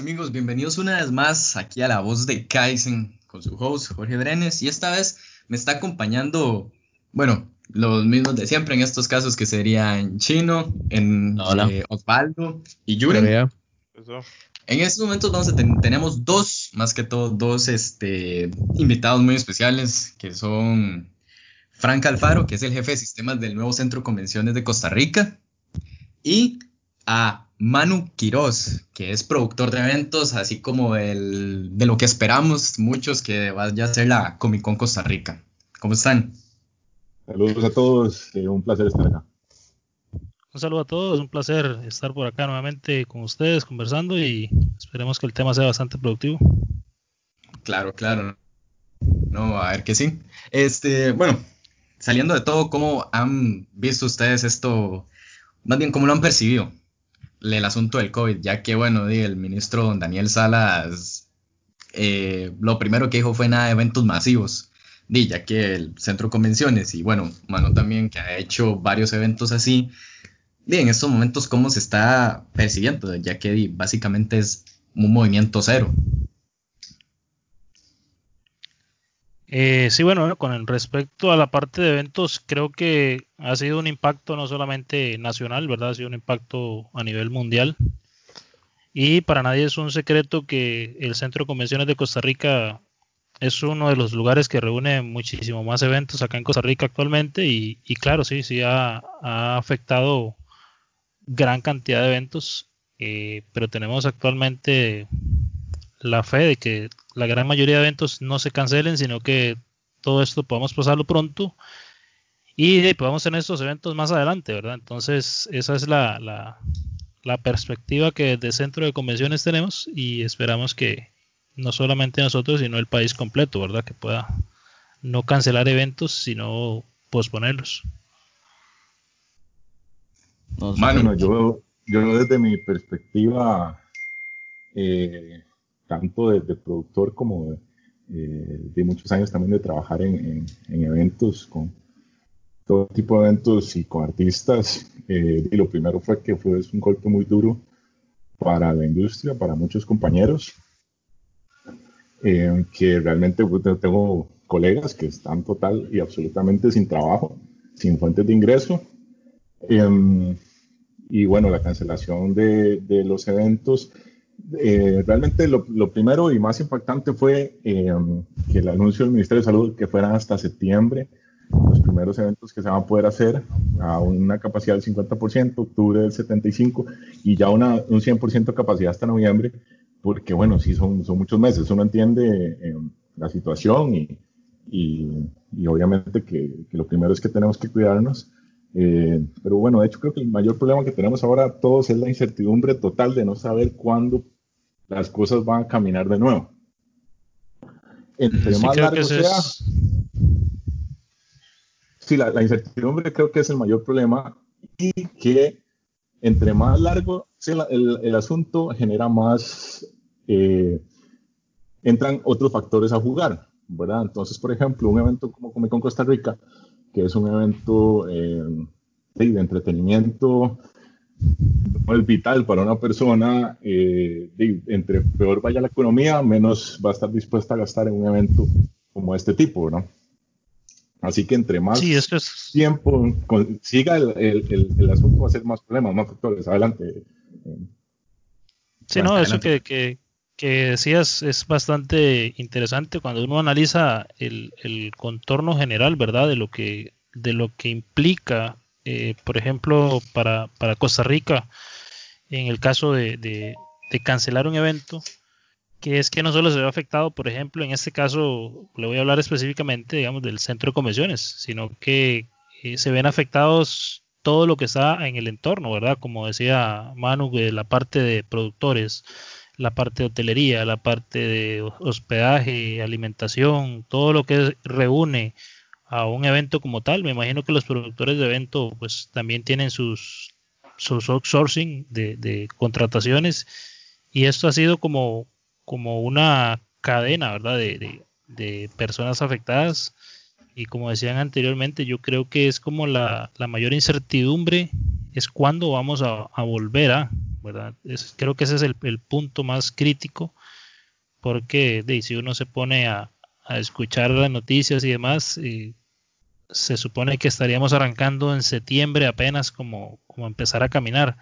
amigos, bienvenidos una vez más aquí a la voz de Kaizen con su host Jorge Brenes y esta vez me está acompañando, bueno, los mismos de siempre en estos casos que serían Chino, en eh, Osvaldo y Yuri. En estos momentos vamos a tenemos dos, más que todo, dos este, invitados muy especiales que son Frank Alfaro, que es el jefe de sistemas del nuevo Centro de Convenciones de Costa Rica, y a Manu Quiroz, que es productor de eventos, así como el, de lo que esperamos muchos que vaya a ser la Comic Con Costa Rica. ¿Cómo están? Saludos a todos, eh, un placer estar acá. Un saludo a todos, un placer estar por acá nuevamente con ustedes conversando y esperemos que el tema sea bastante productivo. Claro, claro. No, a ver que sí. Este, bueno, saliendo de todo, ¿cómo han visto ustedes esto? Más bien, ¿cómo lo han percibido? El asunto del COVID, ya que, bueno, el ministro don Daniel Salas, eh, lo primero que dijo fue nada de eventos masivos, ya que el centro convenciones y, bueno, Mano también, que ha hecho varios eventos así, en estos momentos, ¿cómo se está percibiendo? Ya que básicamente es un movimiento cero. Eh, sí, bueno, con respecto a la parte de eventos, creo que ha sido un impacto no solamente nacional, ¿verdad? Ha sido un impacto a nivel mundial. Y para nadie es un secreto que el Centro de Convenciones de Costa Rica es uno de los lugares que reúne muchísimo más eventos acá en Costa Rica actualmente. Y, claro, sí, sí ha, afectado gran cantidad de eventos. Eh, pero tenemos actualmente la fe de que la gran mayoría de eventos no se cancelen, sino que todo esto podamos pasarlo pronto y podamos tener estos eventos más adelante, ¿verdad? Entonces, esa es la, la, perspectiva que desde Centro de Convenciones tenemos y esperamos que no solamente nosotros, sino el país completo, ¿verdad? Que pueda no cancelar eventos, sino posponerlos. Bueno, yo, yo desde mi perspectiva, eh, tanto de, productor como eh, de, muchos años también de trabajar en, eventos con todo tipo de eventos y con artistas. Eh, y lo primero fue que fue un golpe muy duro para la industria, para muchos compañeros, eh, que realmente pues, tengo colegas que están total y absolutamente sin trabajo, sin fuentes de ingreso. Em, y bueno, la cancelación de, de los eventos eh, realmente lo, primero y más impactante fue eh, que el anuncio del Ministerio de Salud que fueran hasta septiembre los primeros eventos que se van a poder hacer a una capacidad del 50%, octubre del 75% y ya una, un 100% capacidad hasta noviembre, porque bueno, sí son, son muchos meses, uno entiende eh, la situación y, y, obviamente que, que, lo primero es que tenemos que cuidarnos. Pero bueno, de hecho creo que el mayor problema que tenemos ahora todos es la incertidumbre total de no saber cuándo las cosas van a caminar de nuevo. Entre más largo sea, sí, la, incertidumbre creo que es el mayor problema y que entre más largo sea el, asunto genera más, eh, entran otros factores a jugar, ¿verdad? Entonces, por ejemplo, un evento como Comic Con Costa Rica, que es un evento eh, de entretenimiento es vital para una persona, eh, entre peor vaya la economía, menos va a estar dispuesta a gastar en un evento como este tipo, ¿no? Así que entre más tiempo siga el, asunto va a ser más problemas, más factores. Adelante. Sí, no, eso que, que, que, decías es bastante interesante cuando uno analiza el, el contorno general, ¿verdad? De lo que, de lo que implica eh, por ejemplo, para, para, Costa Rica, en el caso de, de, cancelar un evento, que es que no solo se ve afectado, por ejemplo, en este caso, le voy a hablar específicamente, digamos, del centro de convenciones, sino que eh, se ven afectados todo lo que está en el entorno, ¿verdad? Como decía Manu, la parte de productores, la parte de hotelería, la parte de hospedaje, alimentación, todo lo que reúne a un evento como tal. Me imagino que los productores de evento pues también tienen sus, sus outsourcing de, contrataciones y esto ha sido como, como una cadena, ¿verdad? De, de, personas afectadas y como decían anteriormente, yo creo que es como la, la mayor incertidumbre es cuándo vamos a, volver a, creo que ese es el, punto más crítico, porque si uno se pone a, escuchar las noticias y demás, se supone que estaríamos arrancando en septiembre apenas como, como empezar a caminar.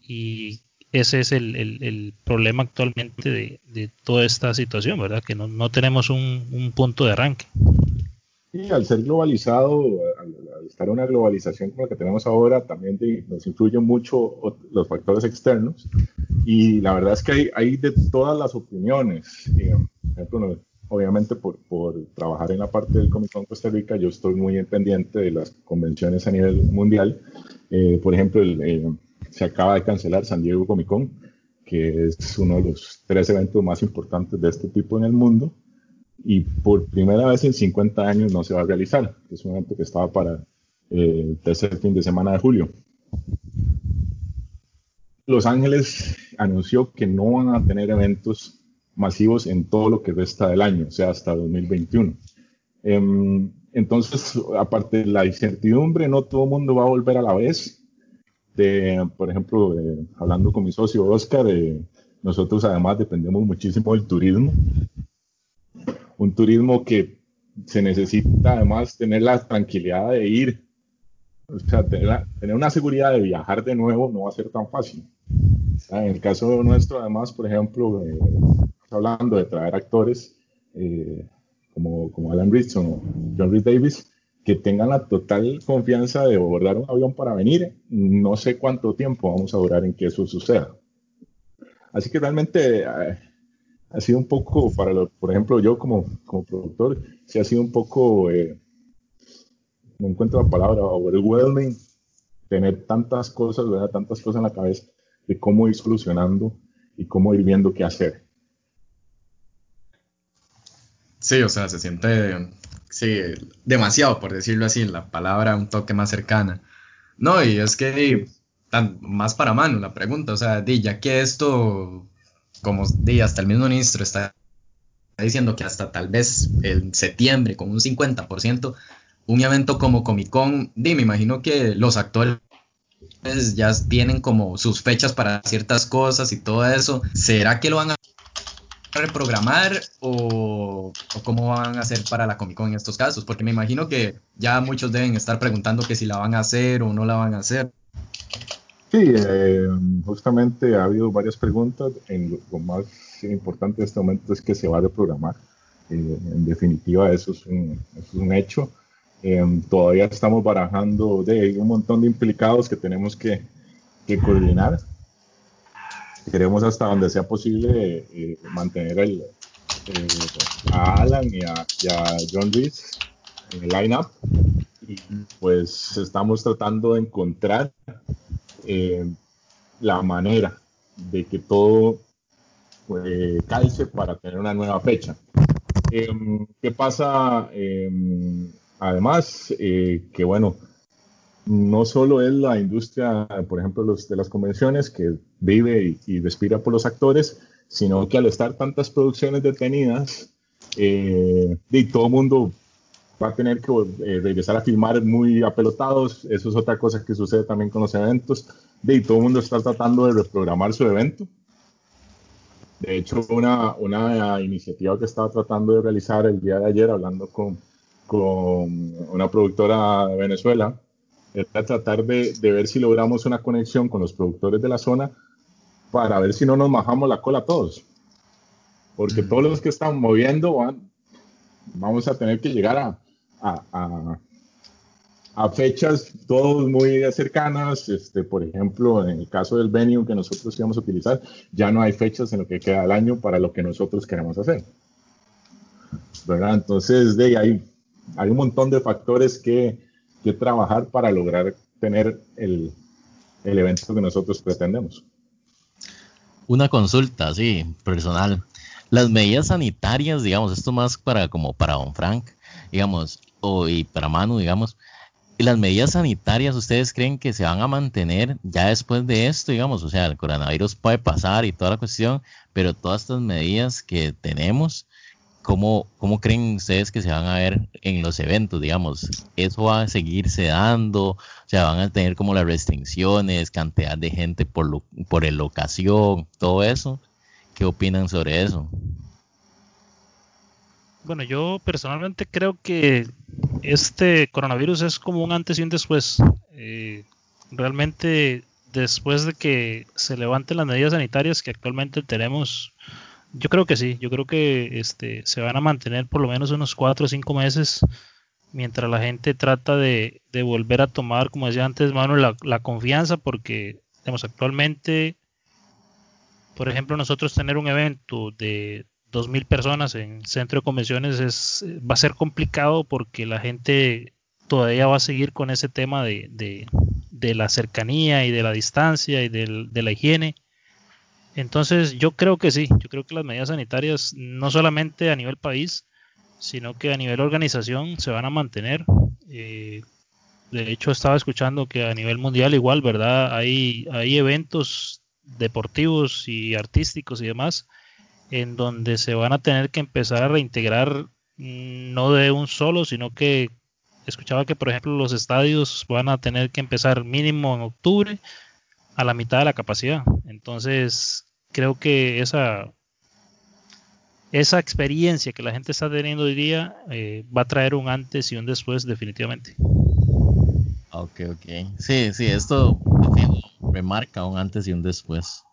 Y ese es el, problema actualmente de, toda esta situación, ¿verdad? Que no, tenemos un, punto de arranque. Y al ser globalizado, al, estar en una globalización como la que tenemos ahora, también nos influyen mucho los factores externos. Y la verdad es que hay, hay de todas las opiniones. obviamente por, por, trabajar en la parte del Comic Con Costa Rica, yo estoy muy pendiente de las convenciones a nivel mundial. Eh, por ejemplo, el, eh, se acaba de cancelar San Diego Comic Con, que es uno de los tres eventos más importantes de este tipo en el mundo. Y por primera vez en 50 años no se va a realizar. Es un evento que estaba para eh, el tercer fin de semana de julio. Los Ángeles anunció que no van a tener eventos masivos en todo lo que resta del año, o sea, hasta 2021. Em, entonces, aparte de la incertidumbre, no todo el mundo va a volver a la vez de, por ejemplo, hablando con mi socio Oscar, nosotros además dependemos muchísimo del turismo. Un turismo que se necesita además tener la tranquilidad de ir, o sea, tener, una seguridad de viajar de nuevo no va a ser tan fácil. En el caso nuestro, además, por ejemplo, eh, hablando de traer actores eh, como, como Alan Ritson o John Reed Davis, que tengan la total confianza de abordar un avión para venir. No sé cuánto tiempo vamos a durar en que eso suceda. Así que realmente eh, ha sido un poco, para lo, por ejemplo, yo como, como productor, sí ha sido un poco, eh, no encuentro la palabra, overwhelming, tener tantas cosas, ¿verdad? tantas cosas en la cabeza de cómo ir solucionando y cómo ir viendo qué hacer. Sí, o sea, se siente Sí, demasiado, por decirlo así, la palabra un toque más cercana. No, y es que tan, más para mano la pregunta, o sea, di, ya que esto, como di, hasta el mismo ministro está diciendo que hasta tal vez en septiembre con un 50%, un evento como Comic Con, me imagino que los actores ya tienen como sus fechas para ciertas cosas y todo eso. ¿Será que lo van a reprogramar o, cómo van a hacer para la Comic Con en estos casos? Porque me imagino que ya muchos deben estar preguntando que si la van a hacer o no la van a hacer. Sí, eh, justamente ha habido varias preguntas. En lo, más importante en este momento es que se va a reprogramar. Eh, en definitiva, eso es un, es un hecho. Eh, todavía estamos barajando de un montón de implicados que tenemos que, coordinar queremos hasta donde sea posible eh, mantener eh, a Alan y a, John Reese en el lineup y pues estamos tratando de encontrar eh, la manera de que todo calce para tener una nueva fecha. Em, ¿Qué pasa? Em, además, que bueno, no solo es la industria, por ejemplo, los, de las convenciones que vive y, respira por los actores, sino que al estar tantas producciones detenidas, eh, y todo el mundo va a tener que eh, regresar a filmar muy apelotados. Eso es otra cosa que sucede también con los eventos. Y todo el mundo está tratando de reprogramar su evento. De hecho, una, una iniciativa que estaba tratando de realizar el día de ayer, hablando con, con una productora de Venezuela, era tratar de, de, ver si logramos una conexión con los productores de la zona para ver si no nos bajamos la cola todos. Porque todos los que están moviendo van, vamos a tener que llegar a, a, a, fechas todos muy cercanas. Este, por ejemplo, en el caso del venue que nosotros íbamos a utilizar, ya no hay fechas en lo que queda del año para lo que nosotros queremos hacer. ¿verdad? Entonces, de ahí hay un montón de factores que que trabajar para lograr tener el, el evento que nosotros pretendemos. Una consulta, sí, personal. Las medidas sanitarias, digamos, esto más para como para Don Frank, digamos, o y para Manu, digamos, las medidas sanitarias, ¿ustedes creen que se van a mantener ya después de esto, digamos? O sea, el coronavirus puede pasar y toda la cuestión, pero todas estas medidas que tenemos, ¿cómo, ¿cómo creen ustedes que se van a ver en los eventos, digamos? ¿Eso va a seguirse dando? O sea, ¿van a tener como las restricciones, cantidad de gente por, lo, por el ocasión, todo eso? ¿Qué opinan sobre eso? Bueno, yo personalmente creo que este coronavirus es como un antes y un después. Eh, realmente después de que se levanten las medidas sanitarias que actualmente tenemos, yo creo que sí, yo creo que este, se van a mantener por lo menos unos cuatro o cinco meses mientras la gente trata de, volver a tomar, como decía antes, mano, la, confianza, porque digamos, actualmente, por ejemplo, nosotros tener un evento de 2.000 personas en centro de convenciones es, va a ser complicado porque la gente todavía va a seguir con ese tema de, de, la cercanía y de la distancia y de la higiene. Entonces yo creo que sí, yo creo que las medidas sanitarias no solamente a nivel país, sino que a nivel organización se van a mantener. Eh, de hecho estaba escuchando que a nivel mundial igual, ¿verdad? Hay, hay eventos deportivos y artísticos y demás en donde se van a tener que empezar a reintegrar mm, no de un solo, sino que escuchaba que por ejemplo los estadios van a tener que empezar mínimo en octubre a la mitad de la capacidad. Entonces, creo que esa esa experiencia que la gente está teniendo hoy día eh, va a traer un antes y un después definitivamente. Ok, ok. Sí, sí, esto remarca un antes y un después.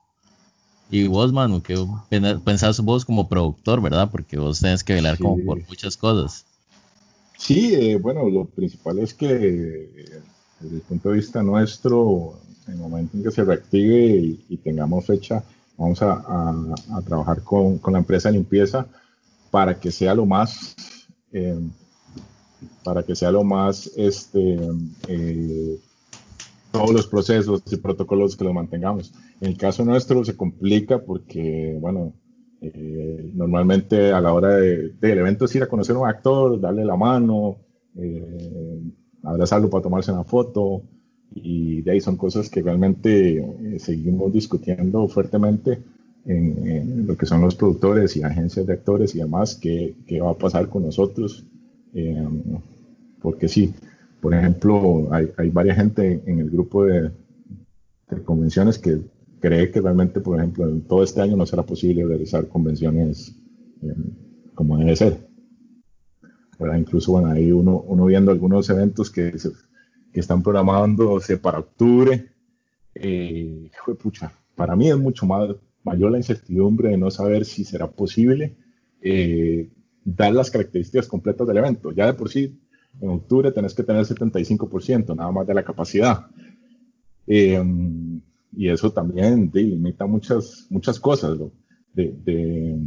Y vos, Manu, que pensás vos como productor, ¿verdad? Porque vos tenés que velar como por muchas cosas. Sí, eh, bueno, lo principal es que desde el punto de vista nuestro, en el momento en que se reactive y, tengamos fecha, vamos a, trabajar con, la empresa de limpieza para que sea lo más, eh, para que sea lo más, este, todos los procesos y protocolos que lo mantengamos. En el caso nuestro se complica porque, bueno, eh, normalmente a la hora del evento es ir a conocer a un actor, darle la mano, eh, abrazarlo para tomarse una foto y de ahí son cosas que realmente eh, seguimos discutiendo fuertemente en, lo que son los productores y agencias de actores y demás, qué, qué va a pasar con nosotros, porque sí, por ejemplo, hay, hay varias gente en el grupo de, convenciones que cree que realmente, por ejemplo, en todo este año no será posible realizar convenciones eh, como debe ser. Incluso, bueno, ahí uno, uno viendo algunos eventos que, que están programándose para octubre. Eh, pucha, para mí es mucho más, mayor la incertidumbre de no saber si será posible eh, dar las características completas del evento. Ya de por sí en octubre tenés que tener 75% nada más de la capacidad. Eh, y eso también limita muchas, muchas cosas. De,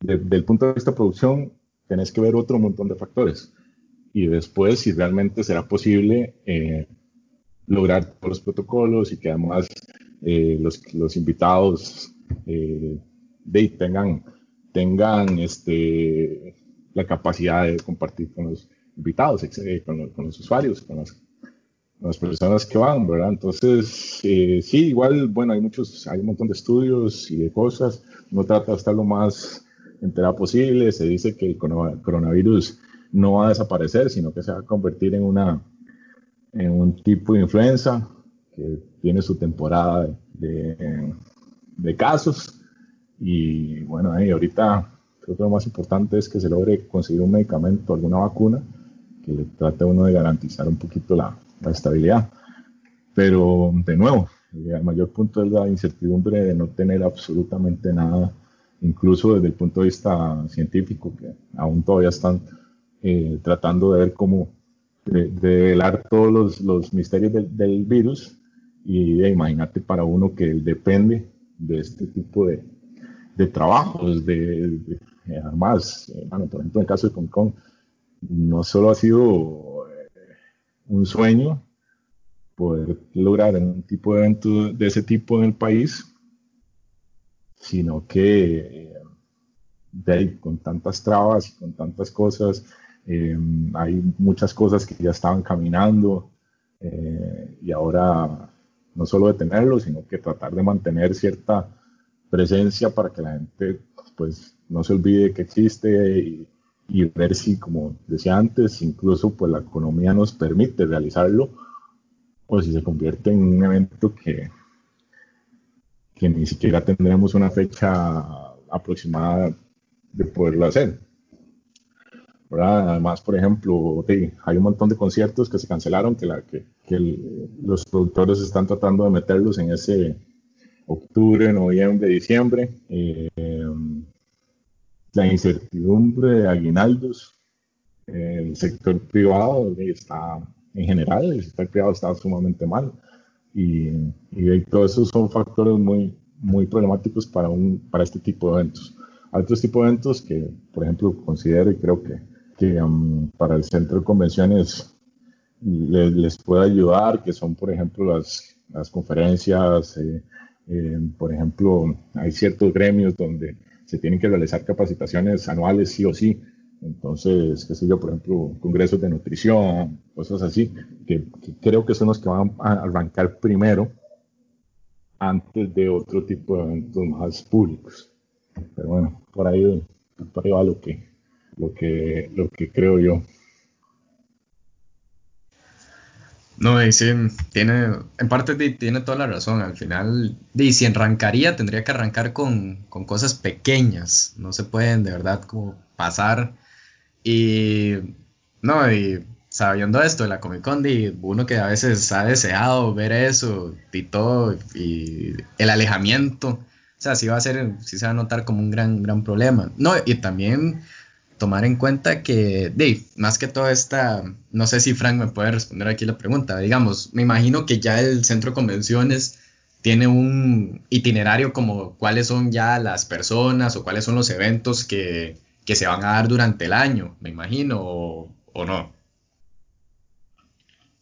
desde el punto de vista de producción, tenés que ver otro montón de factores. Y después, si realmente será posible eh, lograr todos los protocolos y que además eh, los, los, invitados tengan, tengan este, la capacidad de compartir con los, invitados, eh, con, los usuarios, con las, personas que van, ¿verdad? Entonces, eh, sí, igual, bueno, hay muchos, hay un montón de estudios y de cosas, uno trata de estar lo más enterado posible, se dice que el coronavirus no va a desaparecer, sino que se va a convertir en una en un tipo de influenza que tiene su temporada de, de casos y bueno, ahí ahorita creo que lo más importante es que se logre conseguir un medicamento, alguna vacuna que trata uno de garantizar un poquito la, estabilidad. Pero de nuevo, el mayor punto es la incertidumbre de no tener absolutamente nada, incluso desde el punto de vista científico, que aún todavía están eh, tratando de ver cómo de, velar todos los, los misterios del, virus. Y de, imagínate para uno que depende de este tipo de, de trabajos, de, además, eh, bueno, por ejemplo, en el caso de Hong Kong, no solo ha sido eh, un sueño poder lograr un tipo de evento de ese tipo en el país, sino que eh, con tantas trabas y con tantas cosas, eh, hay muchas cosas que ya estaban caminando y ahora no solo detenerlo, sino que tratar de mantener cierta presencia para que la gente pues no se olvide que existe y, y, ver si, como decía antes, incluso pues la economía nos permite realizarlo o si se convierte en un evento que, que ni siquiera tendremos una fecha aproximada de poderlo hacer. Además, por ejemplo, hay un montón de conciertos que se cancelaron, que, la, que, los productores están tratando de meterlos en ese octubre, noviembre, diciembre. Eh, la incertidumbre de aguinaldos, el sector privado está, en general, el sector privado está sumamente mal. Y, y todos esos son factores muy, muy problemáticos para, un, para este tipo de eventos. Hay otros tipos de eventos que, por ejemplo, considero y creo que que um, para el centro de convenciones les, puede ayudar, que son, por ejemplo, las, las conferencias, eh, eh, por ejemplo, hay ciertos gremios donde se tienen que realizar capacitaciones anuales sí o sí. Entonces, qué sé yo, por ejemplo, congresos de nutrición, cosas así, que, creo que son los que van a arrancar primero antes de otro tipo de eventos más públicos. Pero bueno, por ahí, por ahí va lo que, lo que, lo que creo yo. No, y tiene, en parte tiene toda la razón. Al final, y si arrancaría, tendría que arrancar con, con, cosas pequeñas. No se pueden de verdad como pasar. Y, no, y sabiendo esto de la Comic Con, uno que a veces ha deseado ver eso y todo, y el alejamiento, o sea, sí va a ser, sí se va a notar como un gran, gran problema. No, y también tomar en cuenta que, Dave, más que todo esta, no sé si Frank me puede responder aquí la pregunta, digamos, me imagino que ya el centro de convenciones tiene un itinerario como cuáles son ya las personas o cuáles son los eventos que, que se van a dar durante el año, me imagino, o, no.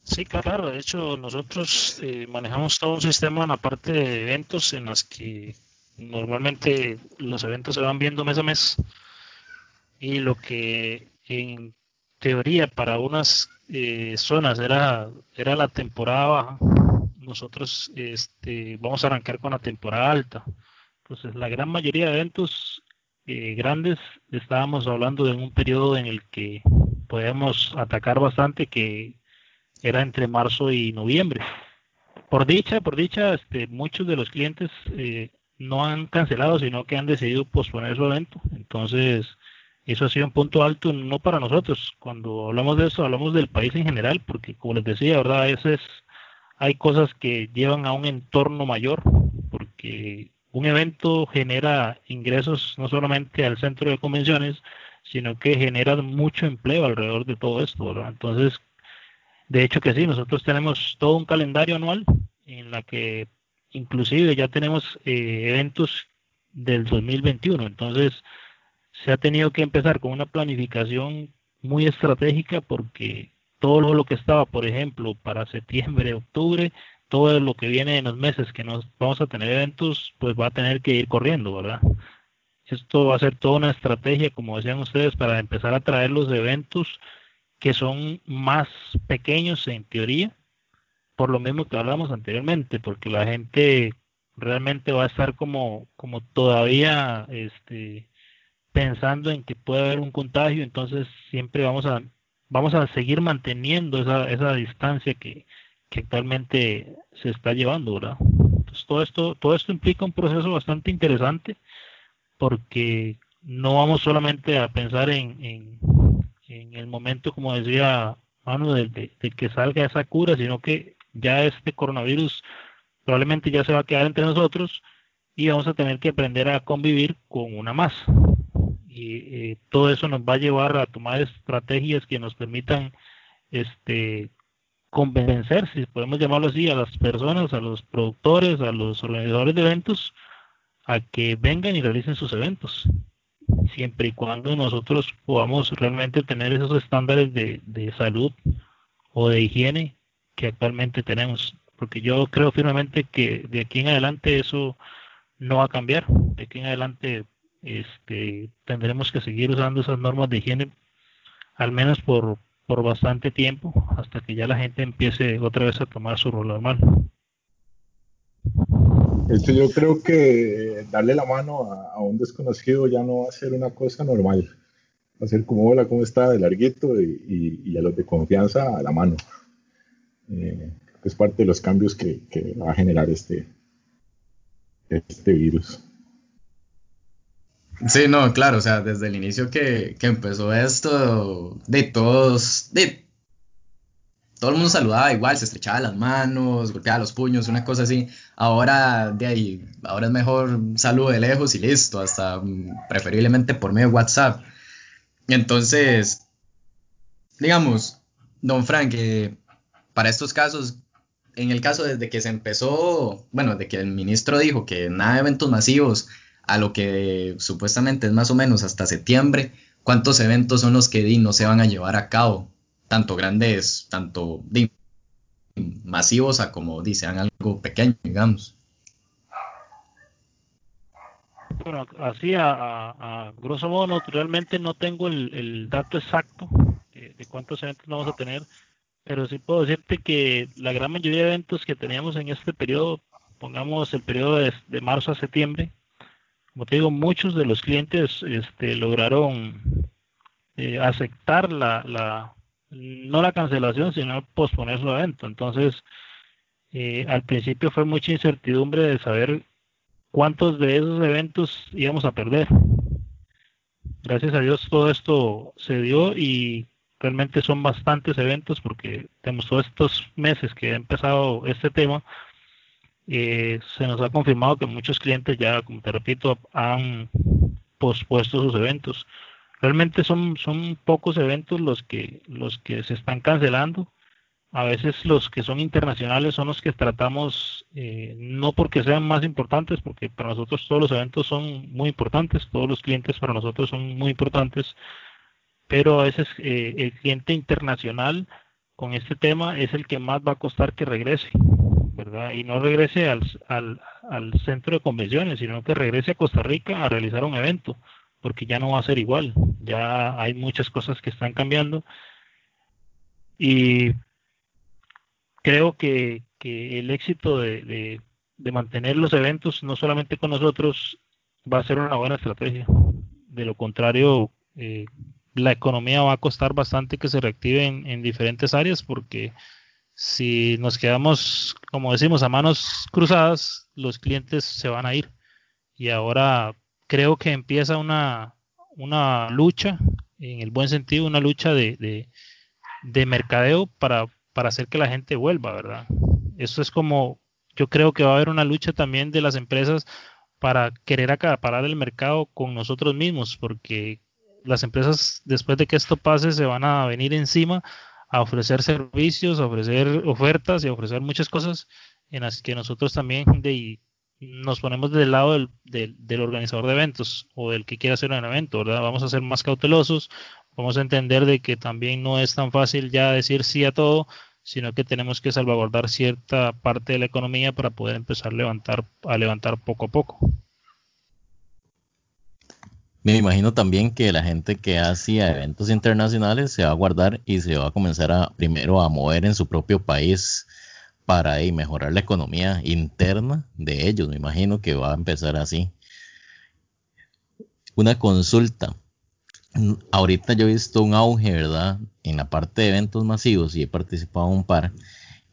Sí, claro, de hecho nosotros eh, manejamos todo un sistema en la parte de eventos en los que normalmente los eventos se van viendo mes a mes y lo que en teoría para unas eh, zonas era, era la temporada baja, nosotros este, vamos a arrancar con la temporada alta. Entonces, la gran mayoría de eventos eh, grandes estábamos hablando de un periodo en el que podíamos atacar bastante, que era entre marzo y noviembre. Por dicha, por dicha, este, muchos de los clientes eh, no han cancelado, sino que han decidido posponer su evento. Entonces, eso ha sido un punto alto no para nosotros. Cuando hablamos de eso, hablamos del país en general, porque como les decía, ¿verdad? A veces hay cosas que llevan a un entorno mayor, porque un evento genera ingresos no solamente al centro de convenciones, sino que genera mucho empleo alrededor de todo esto. Entonces, de hecho que sí, nosotros tenemos todo un calendario anual en la que inclusive ya tenemos eh, eventos del 2021, entonces se ha tenido que empezar con una planificación muy estratégica porque todo lo que estaba, por ejemplo, para septiembre, octubre, todo lo que viene en los meses que nos vamos a tener eventos, pues va a tener que ir corriendo, ¿verdad? Esto va a ser toda una estrategia, como decían ustedes, para empezar a traer los eventos que son más pequeños en teoría, por lo mismo que hablamos anteriormente, porque la gente realmente va a estar como, como todavía este, pensando en que puede haber un contagio, entonces siempre vamos a vamos a seguir manteniendo esa, esa distancia que, que actualmente se está llevando, ¿verdad? Entonces todo esto, todo esto implica un proceso bastante interesante porque no vamos solamente a pensar en, en, el momento, como decía Manu, de, de, que salga esa cura, sino que ya este coronavirus probablemente ya se va a quedar entre nosotros y vamos a tener que aprender a convivir con una más y eh, todo eso nos va a llevar a tomar estrategias que nos permitan este convencer, si podemos llamarlo así, a las personas, a los productores, a los organizadores de eventos, a que vengan y realicen sus eventos, siempre y cuando nosotros podamos realmente tener esos estándares de, de salud o de higiene que actualmente tenemos, porque yo creo firmemente que de aquí en adelante eso no va a cambiar, de aquí en adelante este, tendremos que seguir usando esas normas de higiene al menos por, por bastante tiempo hasta que ya la gente empiece otra vez a tomar su rol normal. hecho, yo creo que darle la mano a, un desconocido ya no va a ser una cosa normal. Va a ser como, hola, ¿cómo está? De larguito y, a los de confianza a la mano. Eh, es parte de los cambios que, va a generar este, este virus. Sí, no, claro, o sea, desde el inicio que, que empezó esto, de todos, de todo el mundo saludaba igual, se estrechaba las manos, golpeaba los puños, una cosa así. Ahora de ahí, ahora es mejor saludo de lejos y listo, hasta mm, preferiblemente por medio de WhatsApp. Entonces, digamos, don Frank, para estos casos, en el caso desde que se empezó, bueno, de que el ministro dijo que nada de eventos masivos, a lo que supuestamente es más o menos hasta septiembre, ¿cuántos eventos son los que no se van a llevar a cabo? tanto grandes, tanto masivos a como dicen algo pequeño, digamos. Bueno, así a, grosso modo, realmente no tengo el, dato exacto de, cuántos eventos vamos a tener, pero sí puedo decirte que la gran mayoría de eventos que teníamos en este periodo, pongamos el periodo de, marzo a septiembre, como te digo, muchos de los clientes este, lograron eh, aceptar la, no la cancelación, sino posponer su evento. Entonces, eh, al principio fue mucha incertidumbre de saber cuántos de esos eventos íbamos a perder. Gracias a Dios todo esto se dio y realmente son bastantes eventos porque tenemos todos estos meses que ha empezado este tema. Eh, se nos ha confirmado que muchos clientes ya, como te repito, han pospuesto sus eventos. Realmente son, son pocos eventos los que, los que se están cancelando. A veces los que son internacionales son los que tratamos, eh, no porque sean más importantes, porque para nosotros todos los eventos son muy importantes, todos los clientes para nosotros son muy importantes, pero a veces eh, el cliente internacional con este tema es el que más va a costar que regrese, ¿verdad? Y no regrese al, al, al centro de convenciones, sino que regrese a Costa Rica a realizar un evento porque ya no va a ser igual, ya hay muchas cosas que están cambiando y creo que, el éxito de, mantener los eventos, no solamente con nosotros, va a ser una buena estrategia. De lo contrario, eh, la economía va a costar bastante que se reactive en, en, diferentes áreas porque si nos quedamos, como decimos, a manos cruzadas, los clientes se van a ir. Y ahora creo que empieza una, una lucha, en el buen sentido, una lucha de, de, mercadeo para, para hacer que la gente vuelva, ¿verdad? Eso es como, yo creo que va a haber una lucha también de las empresas para querer acaparar el mercado con nosotros mismos, porque las empresas después de que esto pase se van a venir encima a ofrecer servicios, a ofrecer ofertas y a ofrecer muchas cosas en las que nosotros también nos ponemos del lado del, del, organizador de eventos o del que quiera hacer un evento, ¿verdad? Vamos a ser más cautelosos, vamos a entender de que también no es tan fácil ya decir sí a todo, sino que tenemos que salvaguardar cierta parte de la economía para poder empezar a levantar, a levantar poco a poco. Me imagino también que la gente que hacía eventos internacionales se va a guardar y se va a comenzar a primero a mover en su propio país para mejorar la economía interna de ellos. Me imagino que va a empezar así. Una consulta. Ahorita yo he visto un auge, ¿verdad? En la parte de eventos masivos y he participado en un par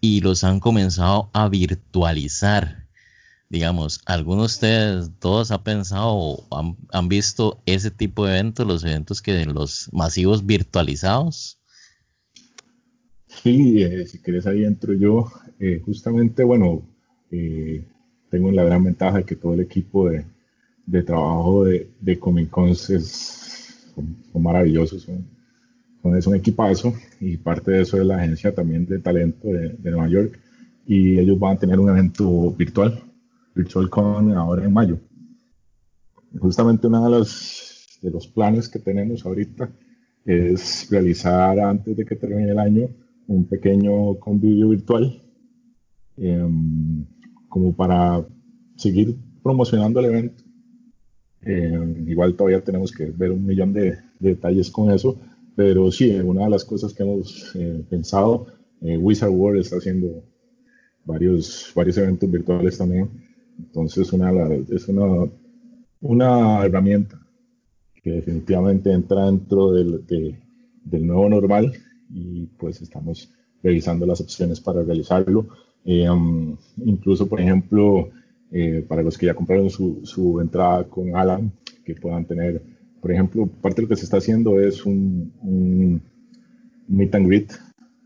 y los han comenzado a virtualizar. Digamos, ¿alguno de ustedes, todos han pensado o han, han visto ese tipo de eventos, los eventos que los masivos virtualizados? Sí, eh, si quieres ahí entro yo. Eh, justamente, bueno, eh, tengo la gran ventaja de que todo el equipo de, de trabajo de, de Comic Cons es, son, maravillosos, son, es un equipazo y parte de eso es la agencia también de talento de, de, Nueva York y ellos van a tener un evento virtual, Virtual Con ahora en mayo. Justamente uno de los, de los planes que tenemos ahorita es realizar antes de que termine el año un pequeño convivio virtual em, como para seguir promocionando el evento. Em, igual todavía tenemos que ver un millón de, detalles con eso, pero sí, una de las cosas que hemos eh, pensado, eh, Wizard World está haciendo varios, varios eventos virtuales también Entonces una, es una, una herramienta que definitivamente entra dentro del, del nuevo normal y pues estamos revisando las opciones para realizarlo. Eh, um, incluso, por ejemplo, eh, para los que ya compraron su, su, entrada con Alan, que puedan tener, por ejemplo, parte de lo que se está haciendo es un, un meet and greet,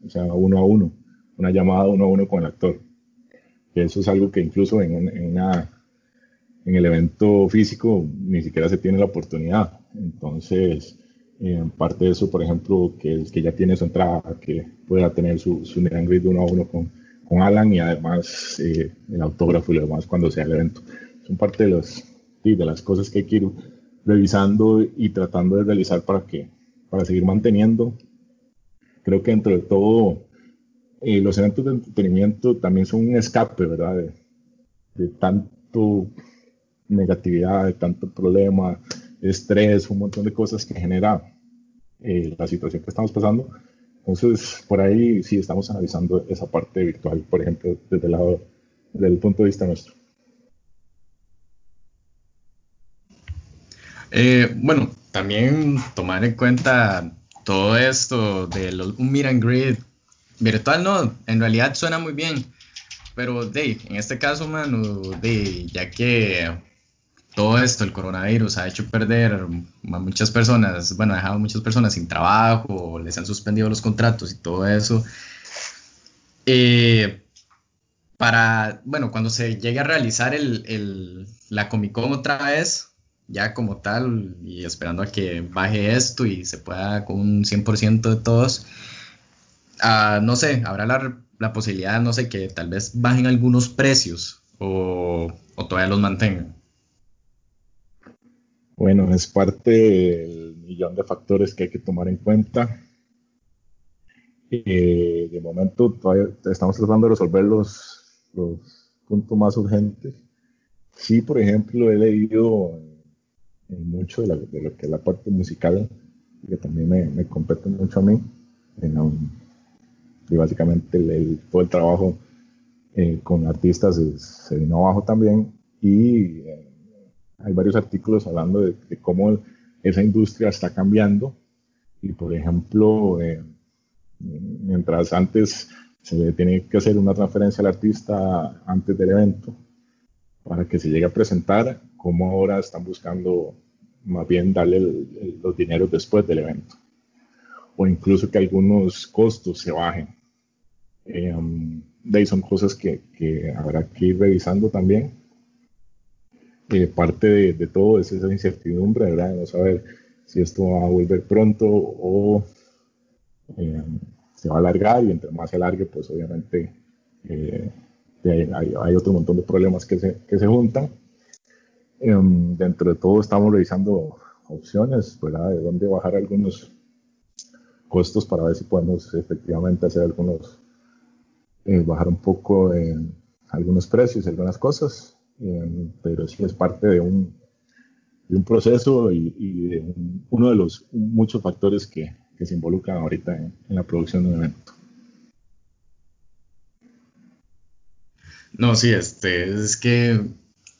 o sea, uno a uno, una llamada uno a uno con el actor. Que eso es algo que incluso en, en, una, en el evento físico ni siquiera se tiene la oportunidad. Entonces, eh, parte de eso, por ejemplo, que, que ya tiene su entrada, que pueda tener su, su meet greet uno a uno con, con Alan y además eh, el autógrafo y lo demás cuando sea el evento. Son parte de, los, de las cosas que ir revisando y tratando de realizar para, que, para seguir manteniendo. Creo que entre todo, eh, los eventos de entretenimiento también son un escape, ¿verdad? De, de tanto negatividad, de tanto problema, estrés, un montón de cosas que genera eh, la situación que estamos pasando entonces, por ahí sí estamos analizando esa parte virtual, por ejemplo, desde el lado, desde el punto de vista nuestro. Eh, bueno, también tomar en cuenta todo esto de un meet and greet virtual, no, en realidad suena muy bien, pero de, en este caso, mano, de, ya que todo esto, el coronavirus, ha hecho perder a muchas personas, bueno, ha dejado a muchas personas sin trabajo, les han suspendido los contratos y todo eso. Eh, para, bueno, cuando se llegue a realizar el, la Comic Con otra vez, ya como tal, y esperando a que baje esto y se pueda con un 100% de todos, no sé, habrá la, la, posibilidad, no sé, que tal vez bajen algunos precios o, todavía los mantengan. Bueno, es parte del millón de factores que hay que tomar en cuenta. Eh, de momento todavía estamos tratando de resolver los, puntos más urgentes. Sí, por ejemplo, he leído mucho de, lo que es la parte musical, que también me, compete mucho a mí. Y básicamente todo el trabajo eh, con artistas se vino abajo también. Y eh, hay varios artículos hablando de, cómo esa industria está cambiando. Y por ejemplo, eh, mientras antes se tiene que hacer una transferencia al artista antes del evento para que se llegue a presentar, como ahora están buscando más bien darle los dineros después del evento. O incluso que algunos costos se bajen. Eh, de ahí son cosas que, que habrá que ir revisando también parte de, todo es esa incertidumbre, ¿verdad? De no saber si esto va a volver pronto o eh, se va a alargar y entre más se alargue, pues obviamente eh, hay, otro montón de problemas que se, que se juntan. Em, dentro de todo estamos revisando opciones, ¿verdad? De dónde bajar algunos costos para ver si podemos efectivamente hacer algunos, eh, bajar un poco algunos precios, algunas cosas. Eh, pero sí es parte de un, de un proceso y, de uno de los muchos factores que, que se involucran ahorita en, la producción de un evento. No, sí, este, es que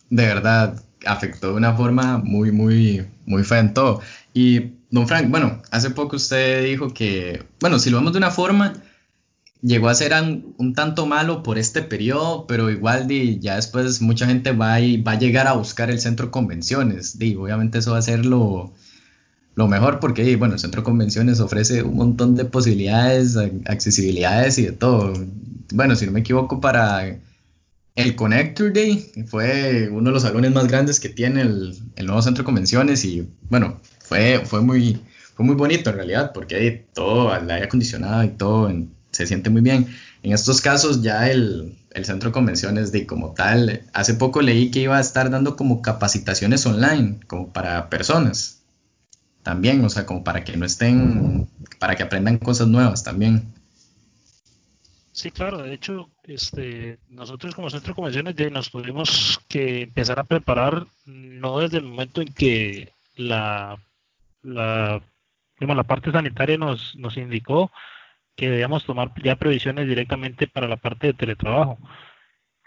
de verdad afectó de una forma muy, muy, muy fea en todo. Y, don Frank, bueno, hace poco usted dijo que, bueno, si lo vemos de una forma, llegó a ser un, tanto malo por este periodo, pero igual ya después mucha gente va, y, va a llegar a buscar el centro convenciones. Y obviamente eso va a ser lo, mejor porque bueno, el centro convenciones ofrece un montón de posibilidades, accesibilidades y de todo. Bueno, si no me equivoco, para el Connector Day fue uno de los salones más grandes que tiene el, nuevo centro convenciones y bueno, fue, fue, muy, fue muy bonito en realidad porque hay todo, el aire acondicionado y todo se siente muy bien. En estos casos ya el, centro de convenciones de como tal, hace poco leí que iba a estar dando como capacitaciones online, como para personas también, o sea, como para que no estén, para que aprendan cosas nuevas también. Sí, claro, de hecho, este, nosotros como centro de convenciones ya nos tuvimos que empezar a preparar, no desde el momento en que la, la, la parte sanitaria nos, nos indicó, que debíamos tomar ya previsiones directamente para la parte de teletrabajo.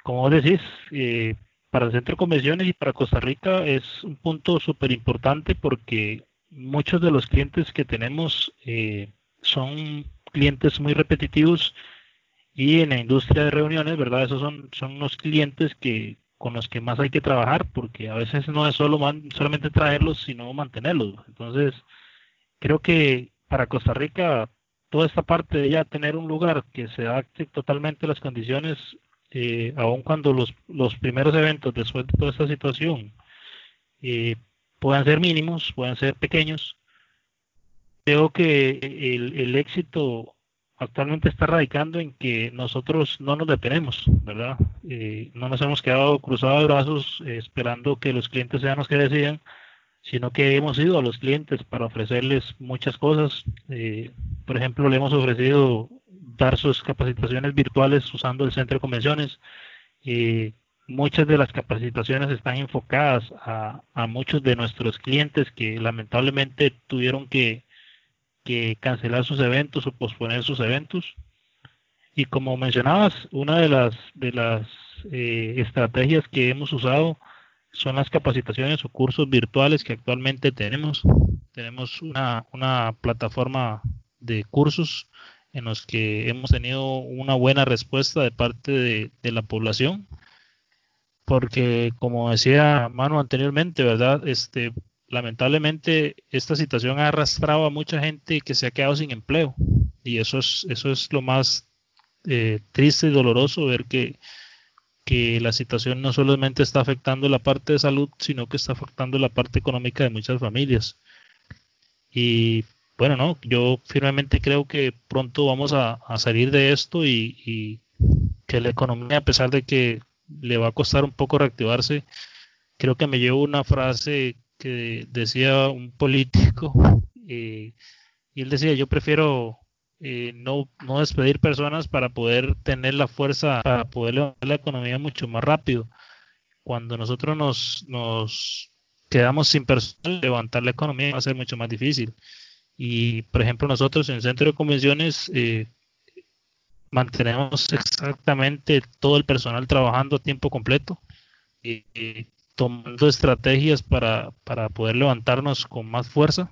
Como vos decís, eh, para el centro de convenciones y para Costa Rica es un punto súper importante porque muchos de los clientes que tenemos eh, son clientes muy repetitivos y en la industria de reuniones, ¿verdad? Esos son, son los clientes que con los que más hay que trabajar porque a veces no es solo solamente traerlos, sino mantenerlos. Entonces, creo que para Costa Rica toda esta parte de ya tener un lugar que se adapte totalmente a las condiciones, eh, aun cuando los, los primeros eventos después de toda esta situación eh, puedan ser mínimos, puedan ser pequeños, creo que el éxito actualmente está radicando en que nosotros no nos detenemos, ¿verdad? Eh, no nos hemos quedado cruzados de brazos eh, esperando que los clientes sean los que decidan, sino que hemos ido a los clientes para ofrecerles muchas cosas. Eh, por ejemplo, le hemos ofrecido dar sus capacitaciones virtuales usando el centro de convenciones. muchas de las capacitaciones están enfocadas a, a muchos de nuestros clientes que lamentablemente tuvieron que que cancelar sus eventos o posponer sus eventos. Y como mencionabas, una de las, de las eh, estrategias que hemos usado son las capacitaciones o cursos virtuales que actualmente tenemos. Tenemos una, una plataforma de cursos en los que hemos tenido una buena respuesta de parte de, de la población porque como decía Manu anteriormente, ¿verdad? Este, lamentablemente esta situación ha arrastrado a mucha gente que se ha quedado sin empleo. Y eso es eso es lo más eh, triste y doloroso ver que que la situación no solamente está afectando la parte de salud sino que está afectando la parte económica de muchas familias. Y bueno no yo firmemente creo que pronto vamos a, salir de esto y, que la economía a pesar de que le va a costar un poco reactivarse creo que me llevo una frase que decía un político, eh, y él decía, yo prefiero eh, no, no despedir personas para poder tener la fuerza, para poder levantar la economía mucho más rápido. Cuando nosotros nos, nos quedamos sin personal, levantar la economía va a ser mucho más difícil. Y, por ejemplo, nosotros en el centro de convenciones eh, mantenemos exactamente todo el personal trabajando a tiempo completo tomando estrategias para, para poder levantarnos con más fuerza.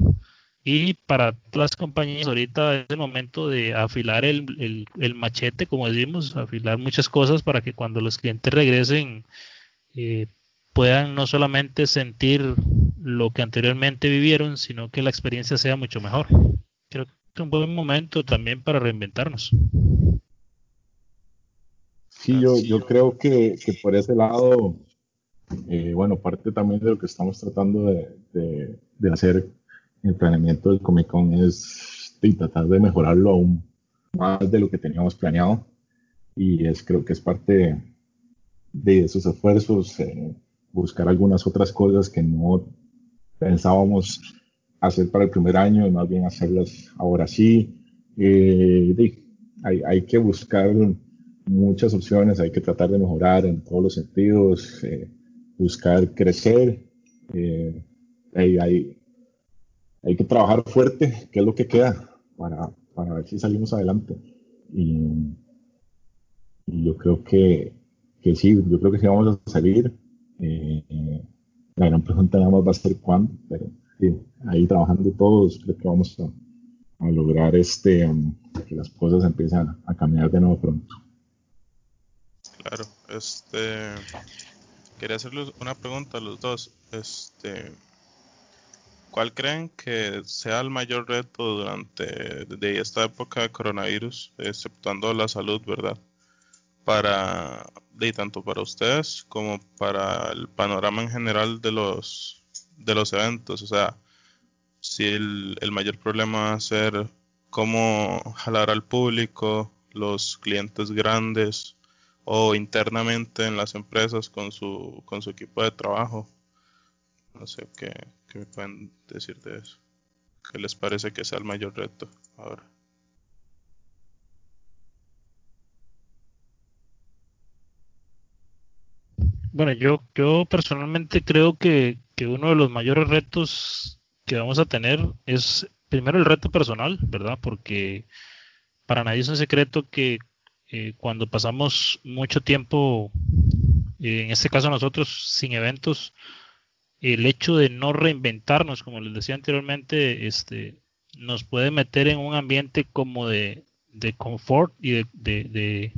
Y para las compañías ahorita es el momento de afilar el, el, machete, como decimos, afilar muchas cosas para que cuando los clientes regresen eh, puedan no solamente sentir lo que anteriormente vivieron, sino que la experiencia sea mucho mejor. Creo que es un buen momento también para reinventarnos. Sí, yo, yo creo que, que por ese lado eh, bueno, parte también de lo que estamos tratando de, de, hacer en el planeamiento del Comic Con es tratar de mejorarlo aún más de lo que teníamos planeado. Y es creo que es parte de esos esfuerzos, eh, buscar algunas otras cosas que no pensábamos hacer para el primer año y más bien hacerlas ahora sí. Eh, hay, hay, que buscar muchas opciones, hay que tratar de mejorar en todos los sentidos. Eh, buscar crecer. Eh, hay, hay, que trabajar fuerte, que es lo que queda para, para ver si salimos adelante. Y, yo creo que, que, sí, yo creo que sí vamos a salir. Eh, la gran pregunta nada más va a ser cuándo, pero ahí trabajando todos, creo que vamos a, a lograr este que las cosas empiezan a caminar de nuevo pronto. Claro, este quería hacerles una pregunta a los dos. Este, ¿Cuál creen que sea el mayor reto durante de esta época de coronavirus, exceptuando la salud, verdad? Para, tanto para ustedes como para el panorama en general de los, de los eventos. O sea, si el, el mayor problema va a ser cómo jalar al público, los clientes grandes, o internamente en las empresas con su, con su equipo de trabajo. No sé qué, me pueden decir de eso. ¿Qué les parece que sea el mayor reto ahora? Bueno, yo, yo personalmente creo que, que uno de los mayores retos que vamos a tener es primero el reto personal, ¿verdad? Porque para nadie es un secreto que eh, cuando pasamos mucho tiempo en este caso nosotros sin eventos, el hecho de no reinventarnos, como les decía anteriormente, este, nos puede meter en un ambiente como de, confort y de,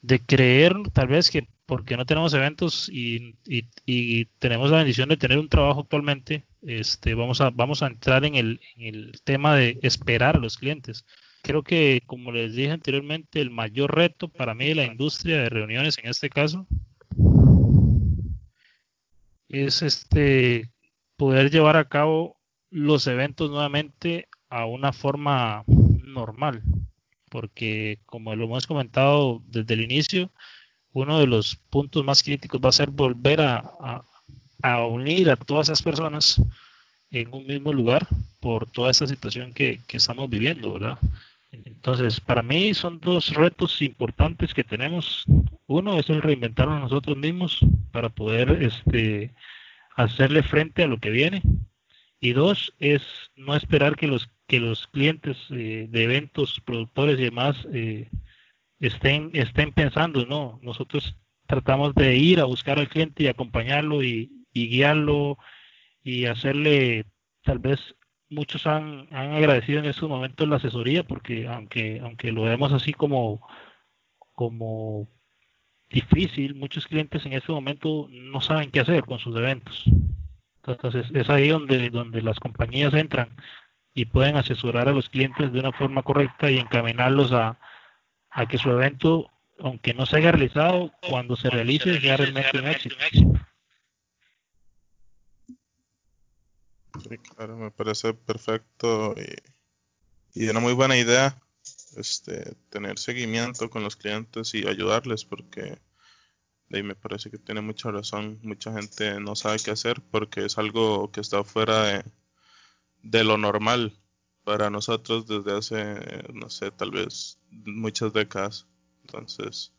de, creer tal vez que porque no tenemos eventos y, y, tenemos la bendición de tener un trabajo actualmente, este, vamos, a, vamos a entrar en el tema de esperar a los clientes. Creo que, como les dije anteriormente, el mayor reto para mí de la industria de reuniones en este caso es este poder llevar a cabo los eventos nuevamente a una forma normal, porque como lo hemos comentado desde el inicio, uno de los puntos más críticos va a ser volver a, unir a todas esas personas en un mismo lugar por toda esta situación que, que estamos viviendo, ¿verdad? Entonces, para mí son dos retos importantes que tenemos. Uno es el reinventarnos nosotros mismos para poder este, hacerle frente a lo que viene. Y dos es no esperar que los que los clientes eh, de eventos, productores y demás eh, estén estén pensando, no. Nosotros tratamos de ir a buscar al cliente y acompañarlo y, y guiarlo y hacerle tal vez muchos han, han agradecido en estos momentos la asesoría porque aunque aunque lo vemos así como como difícil muchos clientes en este momento no saben qué hacer con sus eventos. Entonces es ahí donde donde las compañías entran y pueden asesorar a los clientes de una forma correcta y encaminarlos a, a que su evento aunque no se haya realizado cuando se realice sea realmente un éxito Sí, claro, me parece perfecto y, y una muy buena idea este, tener seguimiento con los clientes y ayudarles porque ahí me parece que tiene mucha razón. Mucha gente no sabe qué hacer porque es algo que está fuera de, de lo normal para nosotros desde hace, no sé, tal vez muchas décadas. Entonces,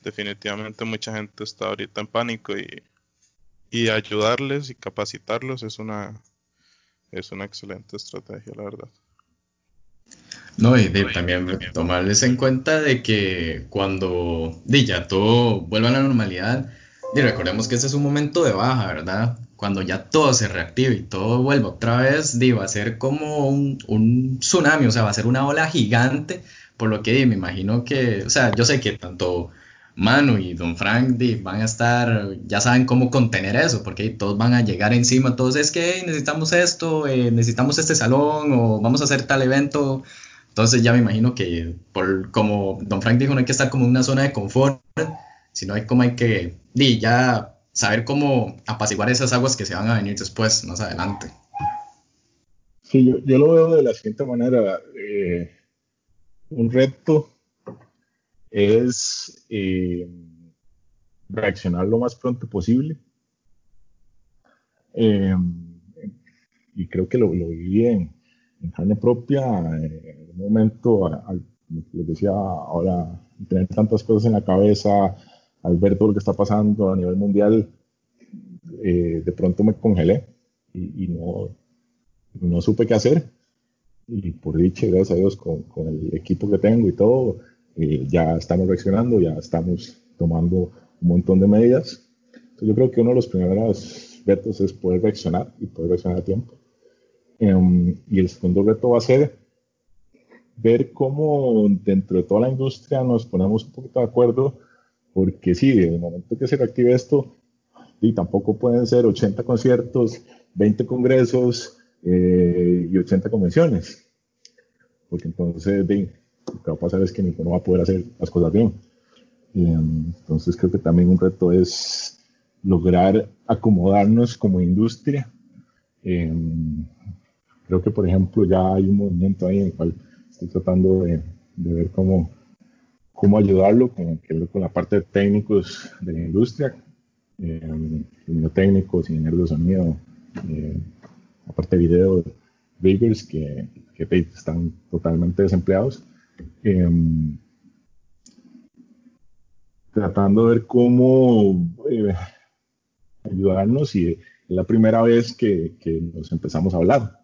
definitivamente mucha gente está ahorita en pánico y, y ayudarles y capacitarlos es una, es una excelente estrategia, la verdad. No, y también tomarles en cuenta de que cuando ya todo vuelva a la normalidad, y recordemos que este es un momento de baja, ¿verdad? Cuando ya todo se reactive y todo vuelva otra vez, digo, va a ser como un, un tsunami, o sea, va a ser una ola gigante, por lo que me imagino que, o sea, yo sé que tanto Manu y Don Frank van a estar, ya saben cómo contener eso, porque todos van a llegar encima, todos es que necesitamos esto, eh, necesitamos este salón o vamos a hacer tal evento. Entonces ya me imagino que como Don Frank dijo, no hay que estar como en una zona de confort, sino hay como hay que ya saber cómo apaciguar esas aguas que se van a venir después, más adelante. Sí, yo, yo lo veo de la siguiente manera. Eh, un reto es eh, reaccionar lo más pronto posible. Eh, y creo que lo, lo viví en, carne propia, eh, en un momento, les decía ahora, tener tantas cosas en la cabeza, al ver todo lo que está pasando a nivel mundial, de pronto me congelé y, no, no supe qué hacer. Y por dicha, gracias a Dios, con, con el equipo que tengo y todo, eh, ya estamos reaccionando, ya estamos tomando un montón de medidas. Entonces yo creo que uno de los primeros retos es poder reaccionar y poder reaccionar a tiempo. Em, y el segundo reto va a ser ver cómo dentro de toda la industria nos ponemos un poquito de acuerdo, porque sí, en el momento que se reactive esto, y tampoco pueden ser 80 conciertos, 20 congresos eh, y 80 convenciones, porque entonces lo que va a pasar es que ninguno va a poder hacer las cosas bien. Em, entonces creo que también un reto es lograr acomodarnos como industria. Em, creo que, por ejemplo, ya hay un movimiento ahí en el cual estoy tratando de, ver cómo, cómo ayudarlo con, con la parte de técnicos de la industria, eh, técnicos, ingenieros de sonido, eh, la parte de video, riggers que, que están totalmente desempleados. Em, tratando de ver cómo eh, ayudarnos y es la primera vez que, nos empezamos a hablar.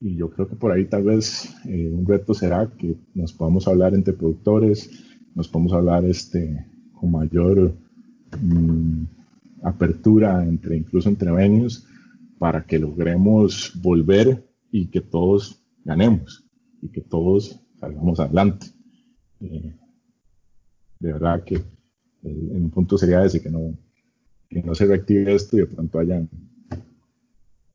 Y yo creo que por ahí tal vez eh, un reto será que nos podamos hablar entre productores, nos podamos hablar este, con mayor mm, apertura entre incluso entre venues para que logremos volver y que todos ganemos y que todos salgamos adelante. Eh, de verdad que en un punto sería ese, que no, que no se reactive esto y de pronto haya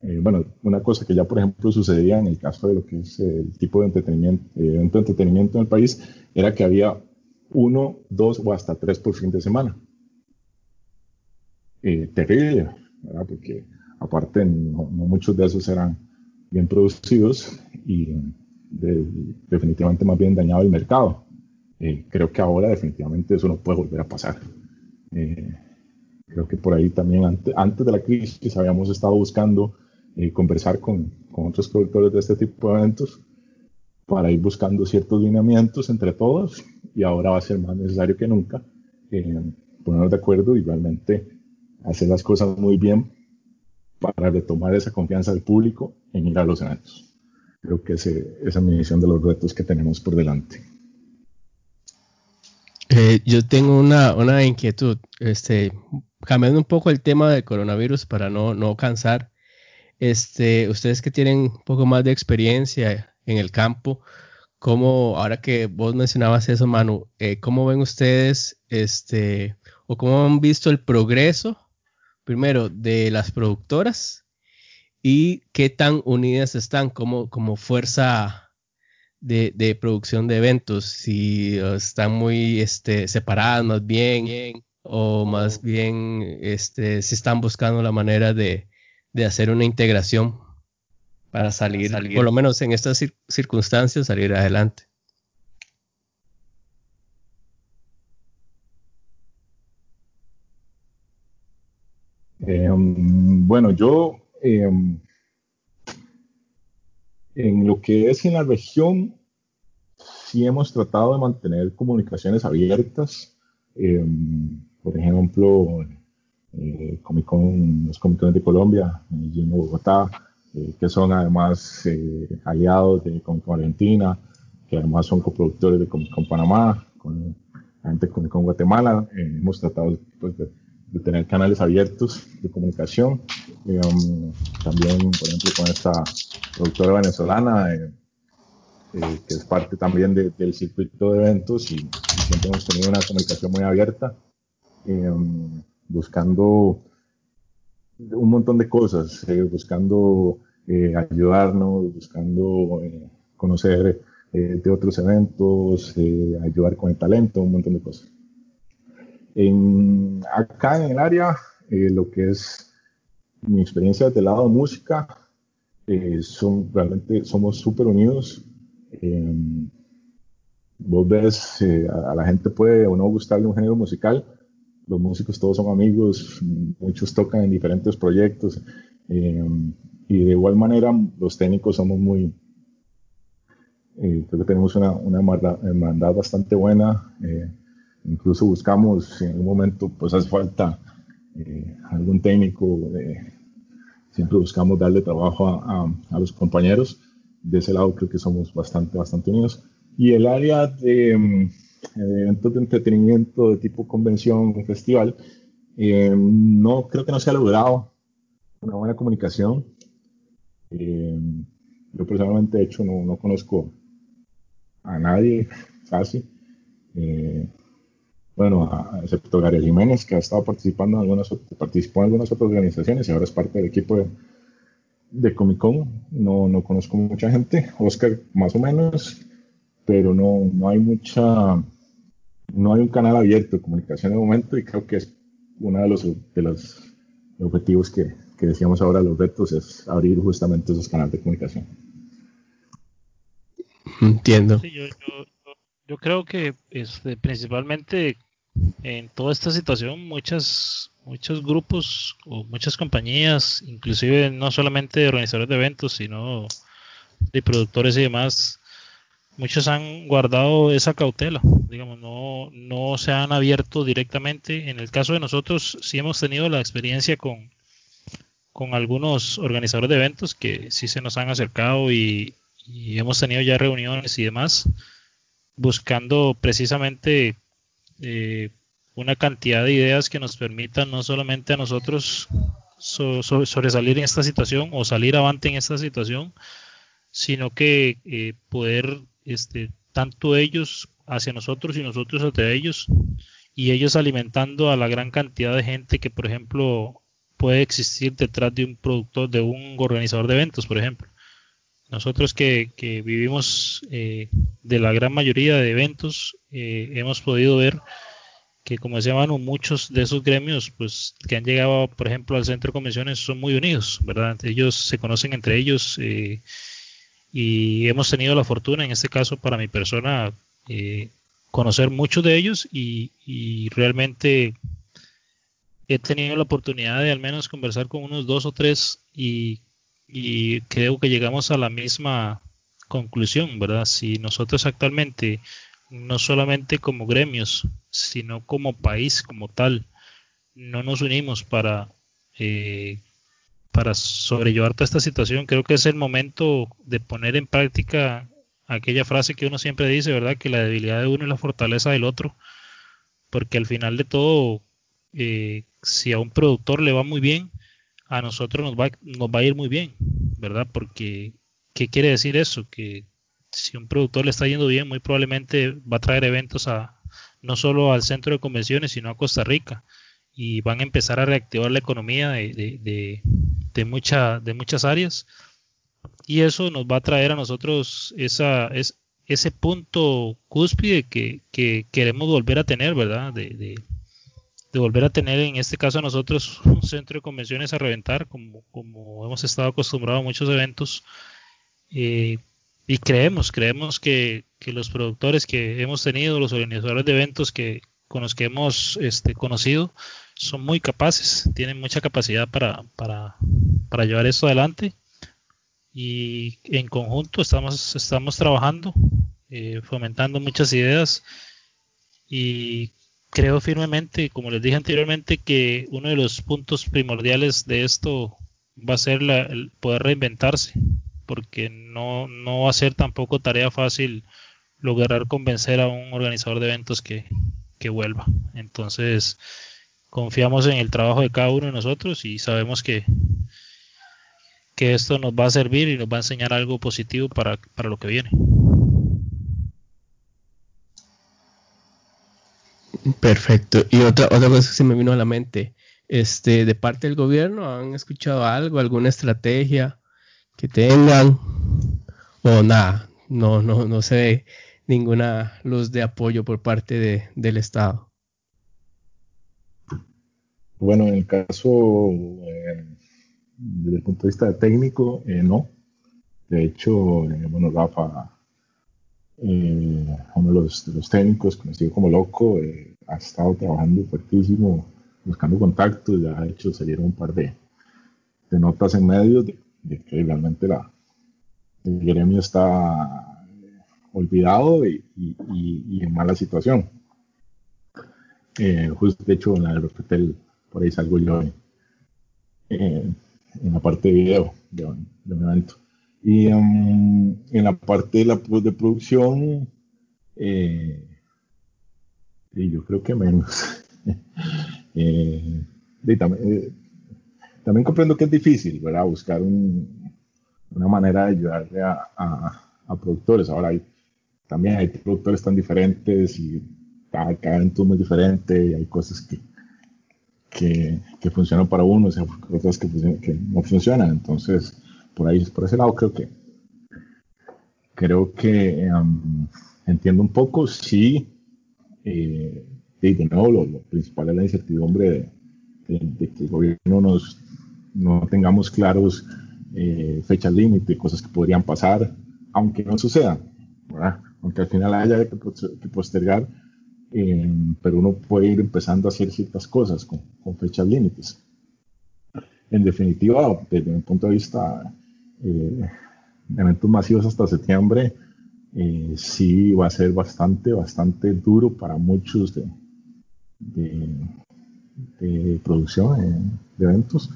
eh, bueno, una cosa que ya por ejemplo sucedía en el caso de lo que es el tipo de entretenimiento, eh, evento de entretenimiento en el país, era que había uno, dos o hasta tres por fin de semana. Eh, terrible, ¿verdad? Porque aparte no, muchos de esos eran bien producidos y definitivamente más bien dañaba el mercado. creo que ahora definitivamente eso no puede volver a pasar. creo que por ahí también antes, antes de la crisis habíamos estado buscando eh, conversar con, con, otros productores de este tipo de eventos para ir buscando ciertos lineamientos entre todos y ahora va a ser más necesario que nunca eh, ponernos de acuerdo y realmente hacer las cosas muy bien para retomar esa confianza del público en ir a los eventos. Creo que ese, esa visión de los retos que tenemos por delante. Eh, yo tengo una, una, inquietud, este, cambiando un poco el tema del coronavirus para no, no cansar. Este, ustedes que tienen un poco más de experiencia en el campo, ¿cómo, ahora que vos mencionabas eso, Manu, eh, cómo ven ustedes, este, o cómo han visto el progreso, primero, de las productoras y qué tan unidas están como, como fuerza de, de, producción de eventos, si están muy este, separadas más bien, o más bien este, si están buscando la manera de, de hacer una integración para salir, por lo menos en estas circunstancias, salir adelante. Em, bueno, yo em, en lo que es en la región, sí hemos tratado de mantener comunicaciones abiertas. Em, por ejemplo, eh, Comic Con, los Comic de Colombia, Medellín, Bogotá, eh, que son además eh, aliados de Comic Con Argentina, que además son coproductores de Comic Con Panamá, con la gente de Comic Con Guatemala. Eh, hemos tratado pues, de, tener canales abiertos de comunicación. Um, también, por ejemplo, con esta productora venezolana, que es parte también del circuito de eventos y, siempre hemos tenido una comunicación muy abierta. Um, buscando un montón de cosas, eh, buscando eh, ayudarnos, buscando eh, conocer de otros eventos, ayudar con el talento, un montón de cosas. En, acá en el área, lo que es mi experiencia desde el lado de música, son, realmente somos súper unidos. vos ves, a, a la gente puede o no gustarle un género musical, los músicos todos son amigos, muchos tocan en diferentes proyectos eh, y de igual manera los técnicos somos muy, eh, creo que tenemos una, una hermandad bastante buena, eh, incluso buscamos en algún momento pues hace falta algún técnico, siempre buscamos darle trabajo a, los compañeros, de ese lado creo que somos bastante, bastante unidos. Y el área de eventos de entretenimiento de tipo convención festival, eh, no creo que no se ha logrado una buena comunicación. Eh, yo personalmente, de hecho, no, no, conozco a nadie casi. Eh, bueno, excepto Gabriel Jiménez, que ha estado participando en algunas, participó en algunas otras organizaciones y ahora es parte del equipo de, de Comic Con. No, no conozco mucha gente. Oscar, más o menos, pero no, no hay mucha no hay un canal abierto de comunicación en el momento y creo que es uno de los, de los objetivos que, que decíamos ahora, los retos, es abrir justamente esos canales de comunicación. Entiendo. yo, creo que este, principalmente en toda esta situación muchas muchos grupos o muchas compañías, inclusive no solamente organizadores de eventos, sino de productores y demás, muchos han guardado esa cautela, digamos, no, no se han abierto directamente. En el caso de nosotros, sí hemos tenido la experiencia con, con algunos organizadores de eventos que sí se nos han acercado y, hemos tenido ya reuniones y demás, buscando precisamente eh, una cantidad de ideas que nos permitan no solamente a nosotros sobresalir en esta situación o salir avante en esta situación, sino que eh, poder este, tanto ellos hacia nosotros y nosotros hacia ellos y ellos alimentando a la gran cantidad de gente que por ejemplo puede existir detrás de un productor de un organizador de eventos por ejemplo nosotros que, vivimos eh, de la gran mayoría de eventos eh, hemos podido ver que como decía Manu, muchos de esos gremios pues que han llegado por ejemplo al centro de convenciones son muy unidos verdad ellos se conocen entre ellos eh, y hemos tenido la fortuna, en este caso para mi persona, eh, conocer muchos de ellos y, realmente he tenido la oportunidad de al menos conversar con unos dos o tres y, creo que llegamos a la misma conclusión, ¿verdad? Si nosotros actualmente, no solamente como gremios, sino como país como tal, no nos unimos para eh, para sobrellevar toda esta situación, creo que es el momento de poner en práctica aquella frase que uno siempre dice, ¿verdad? Que la debilidad de uno es la fortaleza del otro, porque al final de todo, eh, si a un productor le va muy bien, a nosotros nos va, nos va a ir muy bien, ¿verdad? Porque, ¿qué quiere decir eso? Que si un productor le está yendo bien, muy probablemente va a traer eventos a no solo al centro de convenciones, sino a Costa Rica y van a empezar a reactivar la economía de, de, de, mucha, de muchas áreas y eso nos va a traer a nosotros esa, es, ese punto cúspide que, que, queremos volver a tener, ¿verdad? De, de, volver a tener en este caso nosotros un centro de convenciones a reventar, como, como hemos estado acostumbrados a muchos eventos. Eh, y creemos, creemos que, que, los productores que hemos tenido, los organizadores de eventos que, con los que hemos este, conocido, son muy capaces, tienen mucha capacidad para, para, para llevar esto adelante y en conjunto estamos, estamos trabajando, eh, fomentando muchas ideas y creo firmemente, como les dije anteriormente, que uno de los puntos primordiales de esto va a ser la, el poder reinventarse, porque no, no va a ser tampoco tarea fácil lograr convencer a un organizador de eventos que, que vuelva. Entonces, confiamos en el trabajo de cada uno de nosotros y sabemos que, que esto nos va a servir y nos va a enseñar algo positivo para, para lo que viene. Perfecto. Y otra, otra cosa que se me vino a la mente, este, de parte del gobierno, ¿han escuchado algo, alguna estrategia que tengan? O nada, no, no, no se ve ninguna luz de apoyo por parte de, del Estado. Bueno, en el caso, eh, desde el punto de vista técnico, eh, no. De hecho, eh, bueno, Rafa, uno de los, técnicos, conocido como Loco, ha estado trabajando fuertísimo, buscando contactos, ya ha hecho, salieron un par de, notas en medios de, que realmente la, el gremio está olvidado y, en mala situación. justo de hecho en la del por ahí salgo yo en, la parte de video de, un evento. Y um, en la parte de, la, de producción, eh, y yo creo que menos. Eh, eh, también, comprendo que es difícil, ¿verdad? Buscar una manera de ayudarle a, productores. Ahora hay, también hay productores tan diferentes y cada, cada evento es diferente y hay cosas que, que, funcionan para uno, o sea, otras que, que, no funcionan. Entonces, por ahí, por ese lado, creo que creo que um, entiendo un poco, sí, eh, y de nuevo, lo, principal es la incertidumbre de, que el gobierno nos, no tengamos claros eh, fechas límite, cosas que podrían pasar, aunque no sucedan, aunque al final haya que, postergar eh, pero uno puede ir empezando a hacer ciertas cosas con, fechas límites. En definitiva, desde mi punto de vista, eh, eventos masivos hasta septiembre, eh, sí va a ser bastante, bastante duro para muchos de, producción de eventos,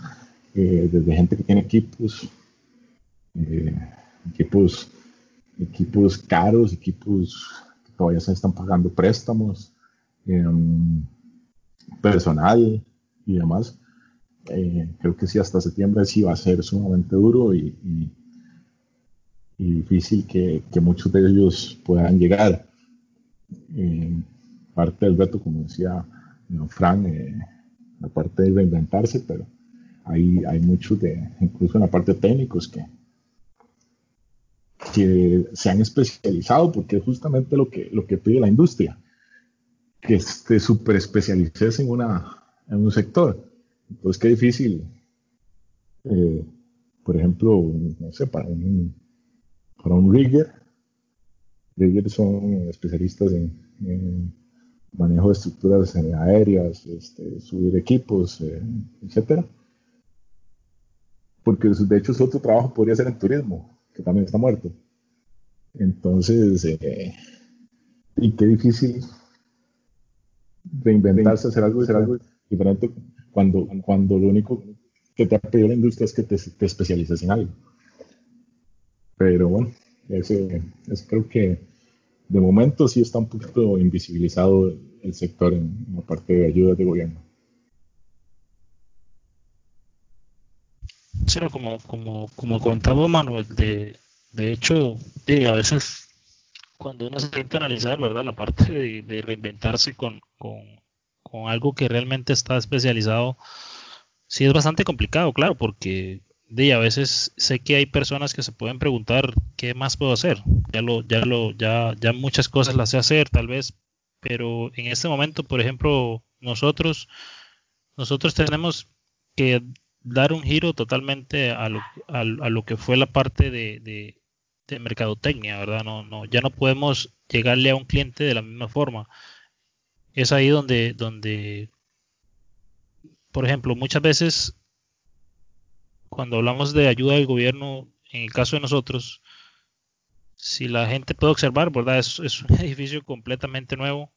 desde gente que tiene equipos, equipos, equipos caros, equipos todavía se están pagando préstamos. Personal y demás. Eh, creo que sí, hasta septiembre sí va a ser sumamente duro y, difícil que, muchos de ellos puedan llegar. Eh, parte del reto, como decía Fran, eh, la parte de reinventarse, pero hay, muchos de, incluso en la parte técnicos que, que se han especializado porque es justamente lo que, lo que pide la industria, que te super especialices en, una, en un sector. Entonces, qué difícil, eh, por ejemplo, no sé, para un, para un rigger, riggers son especialistas en, manejo de estructuras aéreas, este, subir equipos, eh, etcétera. Porque de hecho su otro trabajo podría ser en turismo, que también está muerto. Entonces, eh, y qué difícil reinventarse, hacer algo, hacer algo diferente cuando, cuando lo único que te ha pedido la industria es que te, te especialices en algo. Pero bueno, ese, creo que de momento sí está un poquito invisibilizado el sector en, la parte de ayudas de gobierno. Sí, como, como, como contaba Manuel, de, de hecho, a veces cuando uno se intenta analizar, ¿verdad? La parte de, reinventarse con, algo que realmente está especializado, sí es bastante complicado, claro, porque de a veces sé que hay personas que se pueden preguntar qué más puedo hacer. Ya lo, ya lo, ya, ya muchas cosas las sé hacer, tal vez, pero en este momento, por ejemplo, nosotros, nosotros tenemos que dar un giro totalmente a lo, a, lo que fue la parte de, de mercadotecnia, ¿verdad? No, no, ya no podemos llegarle a un cliente de la misma forma. Es ahí donde, donde, por ejemplo, muchas veces cuando hablamos de ayuda del gobierno, en el caso de nosotros, si la gente puede observar, ¿verdad? Es, un edificio completamente nuevo.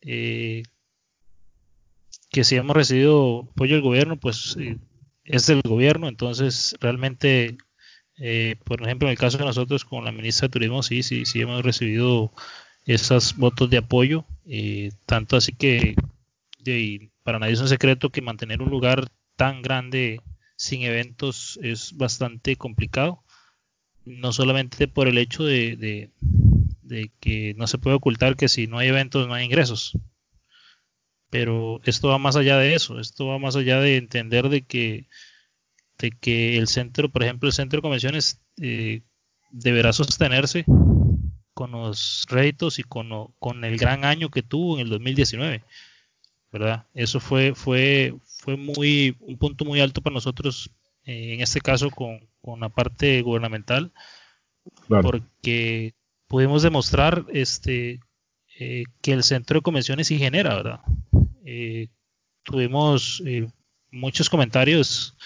Eh, que si hemos recibido apoyo del gobierno, pues eh, es del gobierno, entonces realmente eh, por ejemplo, en el caso de nosotros con la ministra de Turismo, sí, sí, sí hemos recibido esas votos de apoyo, eh, tanto así que para nadie es un secreto que mantener un lugar tan grande sin eventos es bastante complicado, no solamente por el hecho de, de que no se puede ocultar que si no hay eventos no hay ingresos, pero esto va más allá de eso, esto va más allá de entender de que de que el centro, por ejemplo, el centro de convenciones eh, deberá sostenerse con los réditos y con, con, el gran año que tuvo en el 2019, ¿verdad? Eso fue, fue, fue muy, un punto muy alto para nosotros, eh, en este caso con, con, la parte gubernamental, porque pudimos demostrar este, eh, que el centro de convenciones sí genera, ¿verdad? tuvimos muchos comentarios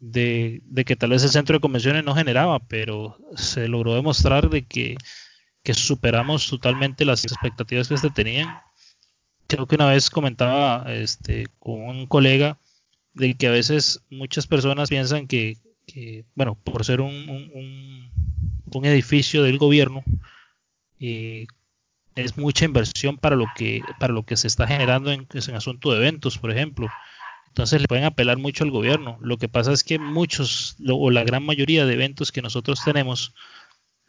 de, que tal vez el centro de convenciones no generaba, pero se logró demostrar de que, superamos totalmente las expectativas que se tenían. Creo que una vez comentaba este, con un colega de que a veces muchas personas piensan que, bueno, por ser un, un, un edificio del gobierno, eh, es mucha inversión para lo que para lo que se está generando en, en asunto de eventos, por ejemplo. Entonces le pueden apelar mucho al gobierno. Lo que pasa es que muchos o la gran mayoría de eventos que nosotros tenemos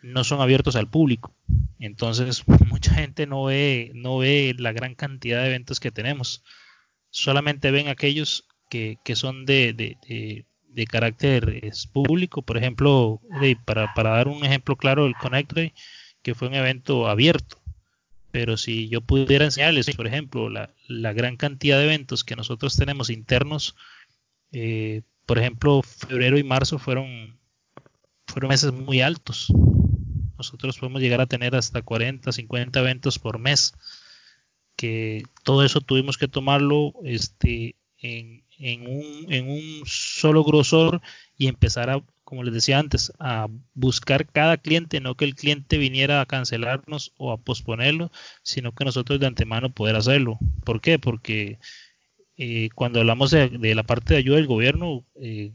no son abiertos al público. Entonces mucha gente no ve, no ve la gran cantidad de eventos que tenemos. Solamente ven aquellos que, son de, de, carácter público. Por ejemplo, para, para, dar un ejemplo claro, el Connect Day, que fue un evento abierto pero si yo pudiera enseñarles, por ejemplo, la, gran cantidad de eventos que nosotros tenemos internos, eh, por ejemplo, febrero y marzo fueron, fueron meses muy altos. Nosotros podemos llegar a tener hasta 40, 50 eventos por mes, que todo eso tuvimos que tomarlo este, en, un, en un solo grosor y empezar a como les decía antes, a buscar cada cliente, no que el cliente viniera a cancelarnos o a posponerlo, sino que nosotros de antemano poder hacerlo. ¿Por qué? Porque eh, cuando hablamos de, la parte de ayuda del gobierno, eh,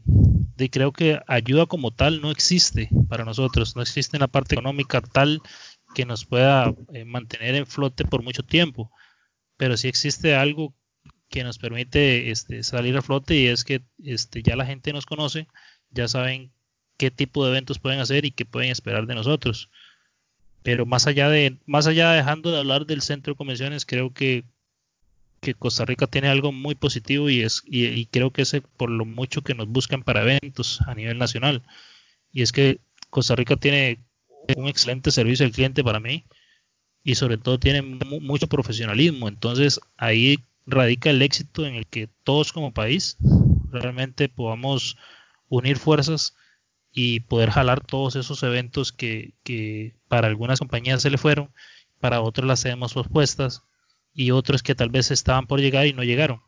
de, creo que ayuda como tal no existe para nosotros, no existe la parte económica tal que nos pueda eh, mantener en flote por mucho tiempo, pero sí existe algo que nos permite este, salir a flote y es que este, ya la gente nos conoce, ya saben qué tipo de eventos pueden hacer y qué pueden esperar de nosotros. Pero más allá de, más allá dejando de hablar del centro de convenciones, creo que, que Costa Rica tiene algo muy positivo y es, y, creo que es por lo mucho que nos buscan para eventos a nivel nacional. Y es que Costa Rica tiene un excelente servicio al cliente para mí y sobre todo tiene mucho profesionalismo. Entonces ahí radica el éxito en el que todos como país realmente podamos unir fuerzas y poder jalar todos esos eventos que, que para algunas compañías se le fueron, para otros las tenemos pospuestas y otros que tal vez estaban por llegar y no llegaron.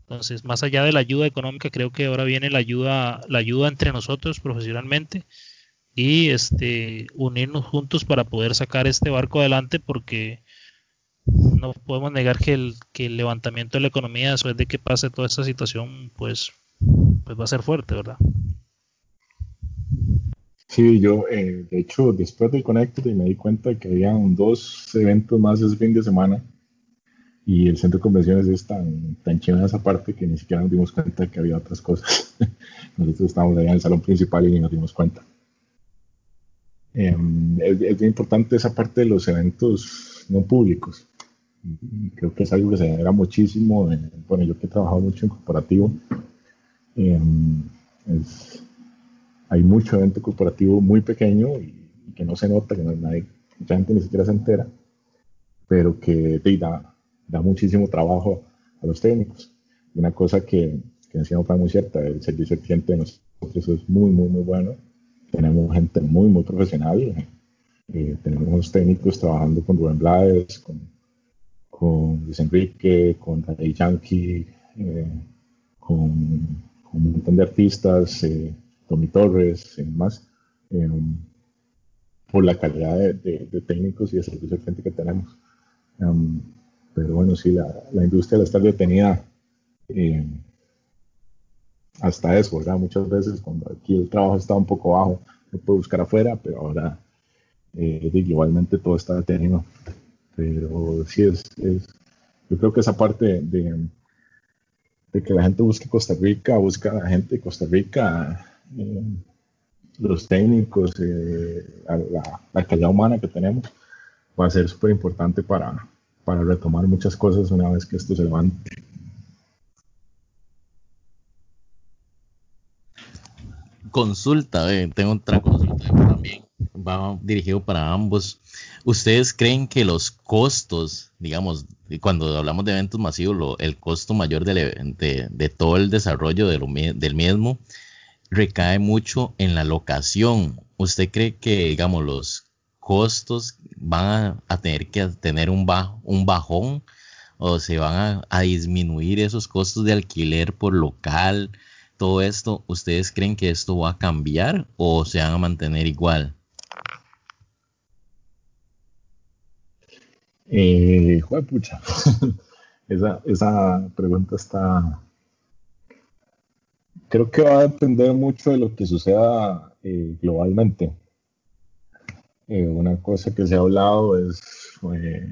Entonces, más allá de la ayuda económica, creo que ahora viene la ayuda, la ayuda entre nosotros profesionalmente y este unirnos juntos para poder sacar este barco adelante porque no podemos negar que el, que el levantamiento de la economía después de que pase toda esta situación, pues, pues va a ser fuerte, ¿verdad? Sí, yo, eh, de hecho, después del Connected me di cuenta que habían dos eventos más ese fin de semana y el centro de convenciones es tan, tan chido en esa parte que ni siquiera nos dimos cuenta que había otras cosas. Nosotros estábamos ahí en el salón principal y ni nos dimos cuenta. Em, es, es, bien importante esa parte de los eventos no públicos creo que es algo que se genera muchísimo. bueno, yo que he trabajado mucho en corporativo, em, hay mucho evento corporativo muy pequeño y, que no se nota, que no, nadie, mucha gente ni siquiera se entera, pero que da, da muchísimo trabajo a los técnicos. Una cosa que, que decía fue muy cierta, el servicio al cliente de nosotros es muy, muy, muy bueno. Tenemos gente muy, muy profesional. Eh, tenemos técnicos trabajando con Rubén Blades, con con Luis Enrique, con Daddy Yankee, eh, con, un montón de artistas, eh, Tommy Torres y demás, eh, por la calidad de, técnicos y de servicio al cliente que tenemos. Um, pero bueno, sí, la, la industria al estar detenida hasta eso, ¿verdad? Muchas veces cuando aquí el trabajo está un poco bajo, lo puedo buscar afuera, pero ahora igualmente todo está detenido pero sí es, yo creo que esa parte de, de, que la gente busque Costa Rica, busca a la gente de Costa Rica, eh, los técnicos, eh, la, la, calidad humana que tenemos, va a ser súper importante para, para retomar muchas cosas una vez que esto se levante. Consulta, tengo otra consulta también, va dirigido para ambos. ¿Ustedes creen que los costos, digamos, cuando hablamos de eventos masivos, el costo mayor de, de, todo el desarrollo del mismo recae mucho en la locación? ¿Usted cree que, digamos, los costos van a, tener que tener un, bajo, un bajón o se van a, disminuir esos costos de alquiler por local? Todo esto, ¿ustedes creen que esto va a cambiar o se van a mantener igual? Eh, pucha. esa, esa pregunta está. Creo que va a depender mucho de lo que suceda eh, globalmente. Eh, una cosa que se ha hablado es, eh,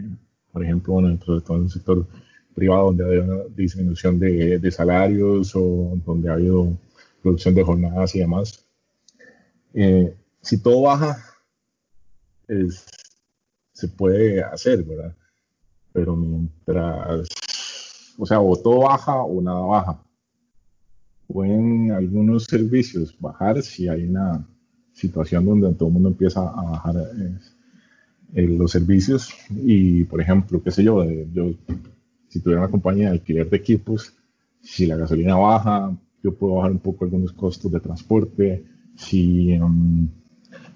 por ejemplo, bueno, dentro de todo el sector privado, donde ha habido una disminución de, de, salarios o donde ha habido producción de jornadas y demás. si todo baja, es, se puede hacer, ¿verdad? Pero mientras, o sea, o todo baja o nada baja. Pueden algunos servicios bajar si hay una situación donde todo el mundo empieza a bajar eh, los servicios y, por ejemplo, qué sé yo, yo si tuviera una compañía de alquiler de equipos, si la gasolina baja, yo puedo bajar un poco algunos costos de transporte. Si um,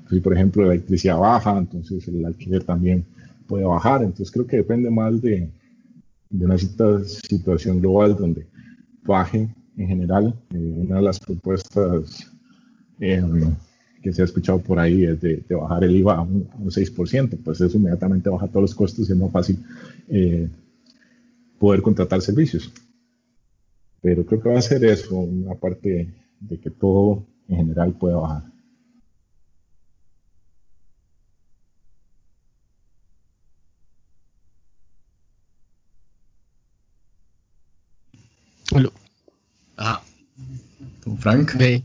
si por ejemplo la electricidad baja, entonces el alquiler también puede bajar. Entonces creo que depende más de, de una situación global donde baje en general. Eh, una de las propuestas eh, que se ha escuchado por ahí es de, bajar el IVA a un, 6%, pues eso inmediatamente baja todos los costos y es más fácil eh, poder contratar servicios. Pero creo que va a ser eso, una parte de que todo en general pueda bajar. Ajá. Don Frank. Ve.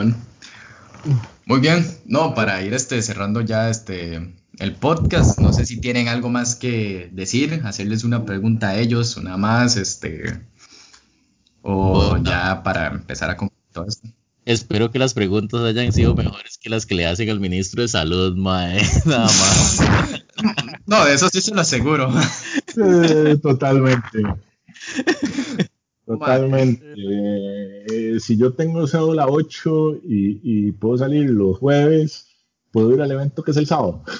Bueno. Muy bien. No, para ir este cerrando ya este el podcast, no sé si tienen algo más que decir, hacerles una pregunta a ellos, una más, este o ya para empezar a concluir todo esto. Espero que las preguntas hayan sido mejores que las que le hacen al ministro de salud, mae. Nada más. No, de eso sí se lo aseguro. Eh, totalmente. Totalmente. Eh, si yo tengo cédula 8 y, y puedo salir los jueves, puedo ir al evento que es el sábado.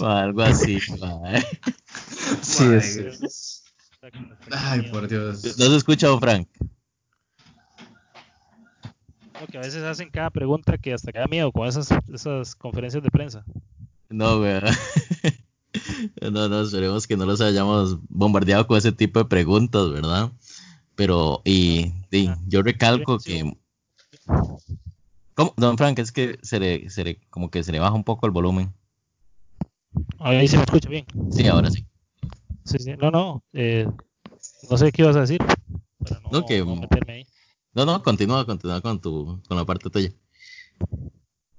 O algo así. Sí, es- Ay, por Dios. ¿No se escucha, don Frank? Lo que a veces hacen cada pregunta que hasta queda miedo con esas, esas conferencias de prensa. No, güey. No, no, esperemos que no los hayamos bombardeado con ese tipo de preguntas, ¿verdad? Pero, y, y yo recalco que... ¿Cómo? Don Frank, es que se le, se le, como que se le baja un poco el volumen. Ahí se me escucha bien. Sí, ahora sí. Sí, sí. No, no. eh, no sé qué ibas a decir. Para no, No, que- no meterme ahí. No, no, continúa, continúa con tu, con la parte tuya.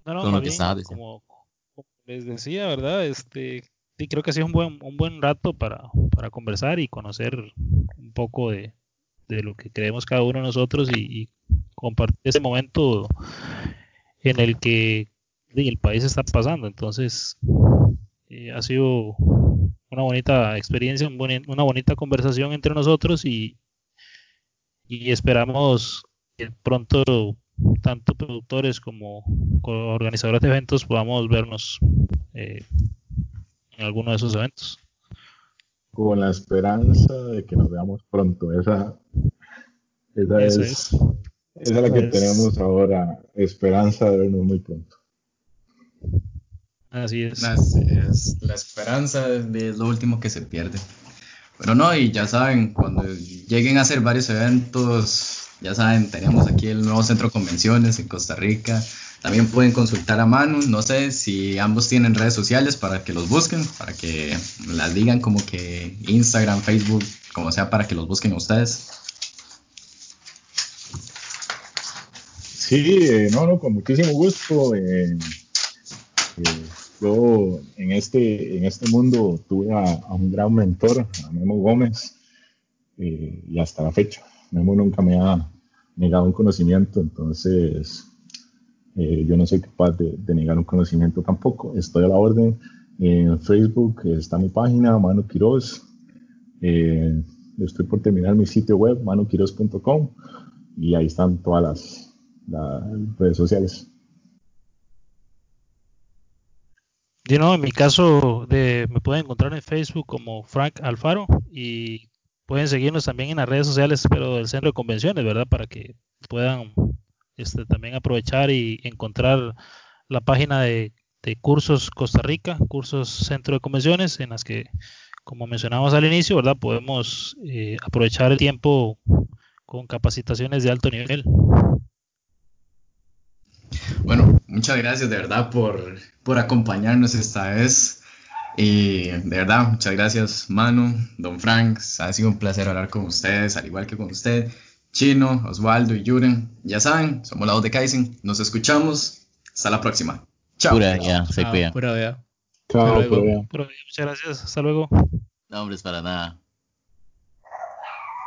No, no, con lo que como, como les decía, ¿verdad? Este, sí, creo que ha sido un buen, un buen rato para, para conversar y conocer un poco de, de lo que creemos cada uno de nosotros y, compartir ese momento en el que el país está pasando. Entonces, eh, ha sido una bonita experiencia, una bonita conversación entre nosotros y, y esperamos que pronto tanto productores como co- organizadores de eventos podamos vernos eh, en alguno de esos eventos. Con la esperanza de que nos veamos pronto. Esa, esa Eso es, es. esa es la que Es- tenemos ahora. Esperanza de vernos muy pronto. Así es. Así es, la esperanza es lo último que se pierde. Pero no, y ya saben, cuando lleguen a hacer varios eventos, ya saben, tenemos aquí el nuevo centro de convenciones en Costa Rica. También pueden consultar a Manu, no sé si ambos tienen redes sociales para que los busquen, para que las digan como que Instagram, Facebook, como sea, para que los busquen ustedes. Sí, eh, no, no, con muchísimo gusto. eh, eh, yo en este, en este mundo tuve a, a un gran mentor, a Memo Gómez, y hasta la fecha. Memo nunca me ha negado un conocimiento, entonces eh, yo no soy capaz de, negar un conocimiento tampoco. Estoy a la orden. En Facebook está mi página, Manu Quiroz. Eh, estoy por terminar mi sitio web, manuquiroz.com, y ahí están todas las, redes sociales. Y no, en mi caso de, me pueden encontrar en Facebook como Frank Alfaro y pueden seguirnos también en las redes sociales, pero del centro de convenciones, ¿verdad? Para que puedan este, también aprovechar y encontrar la página de, Cursos Costa Rica, Cursos Centro de Convenciones, en las que, como mencionamos al inicio, ¿verdad? Podemos eh, aprovechar el tiempo con capacitaciones de alto nivel. Bueno, muchas gracias de verdad por, por acompañarnos esta vez. Y de verdad, muchas gracias Manu, Don Frank. Ha sido un placer hablar con ustedes, al igual que con usted, Chino, Osvaldo y Yuren. Ya saben, somos la voz de Kaizen. Nos escuchamos. Hasta la próxima. Chao. Pura, ya, se Ah, cuida. pura vea. Chao, luego. pura vida. Muchas gracias, hasta luego. No, hombre, es para nada.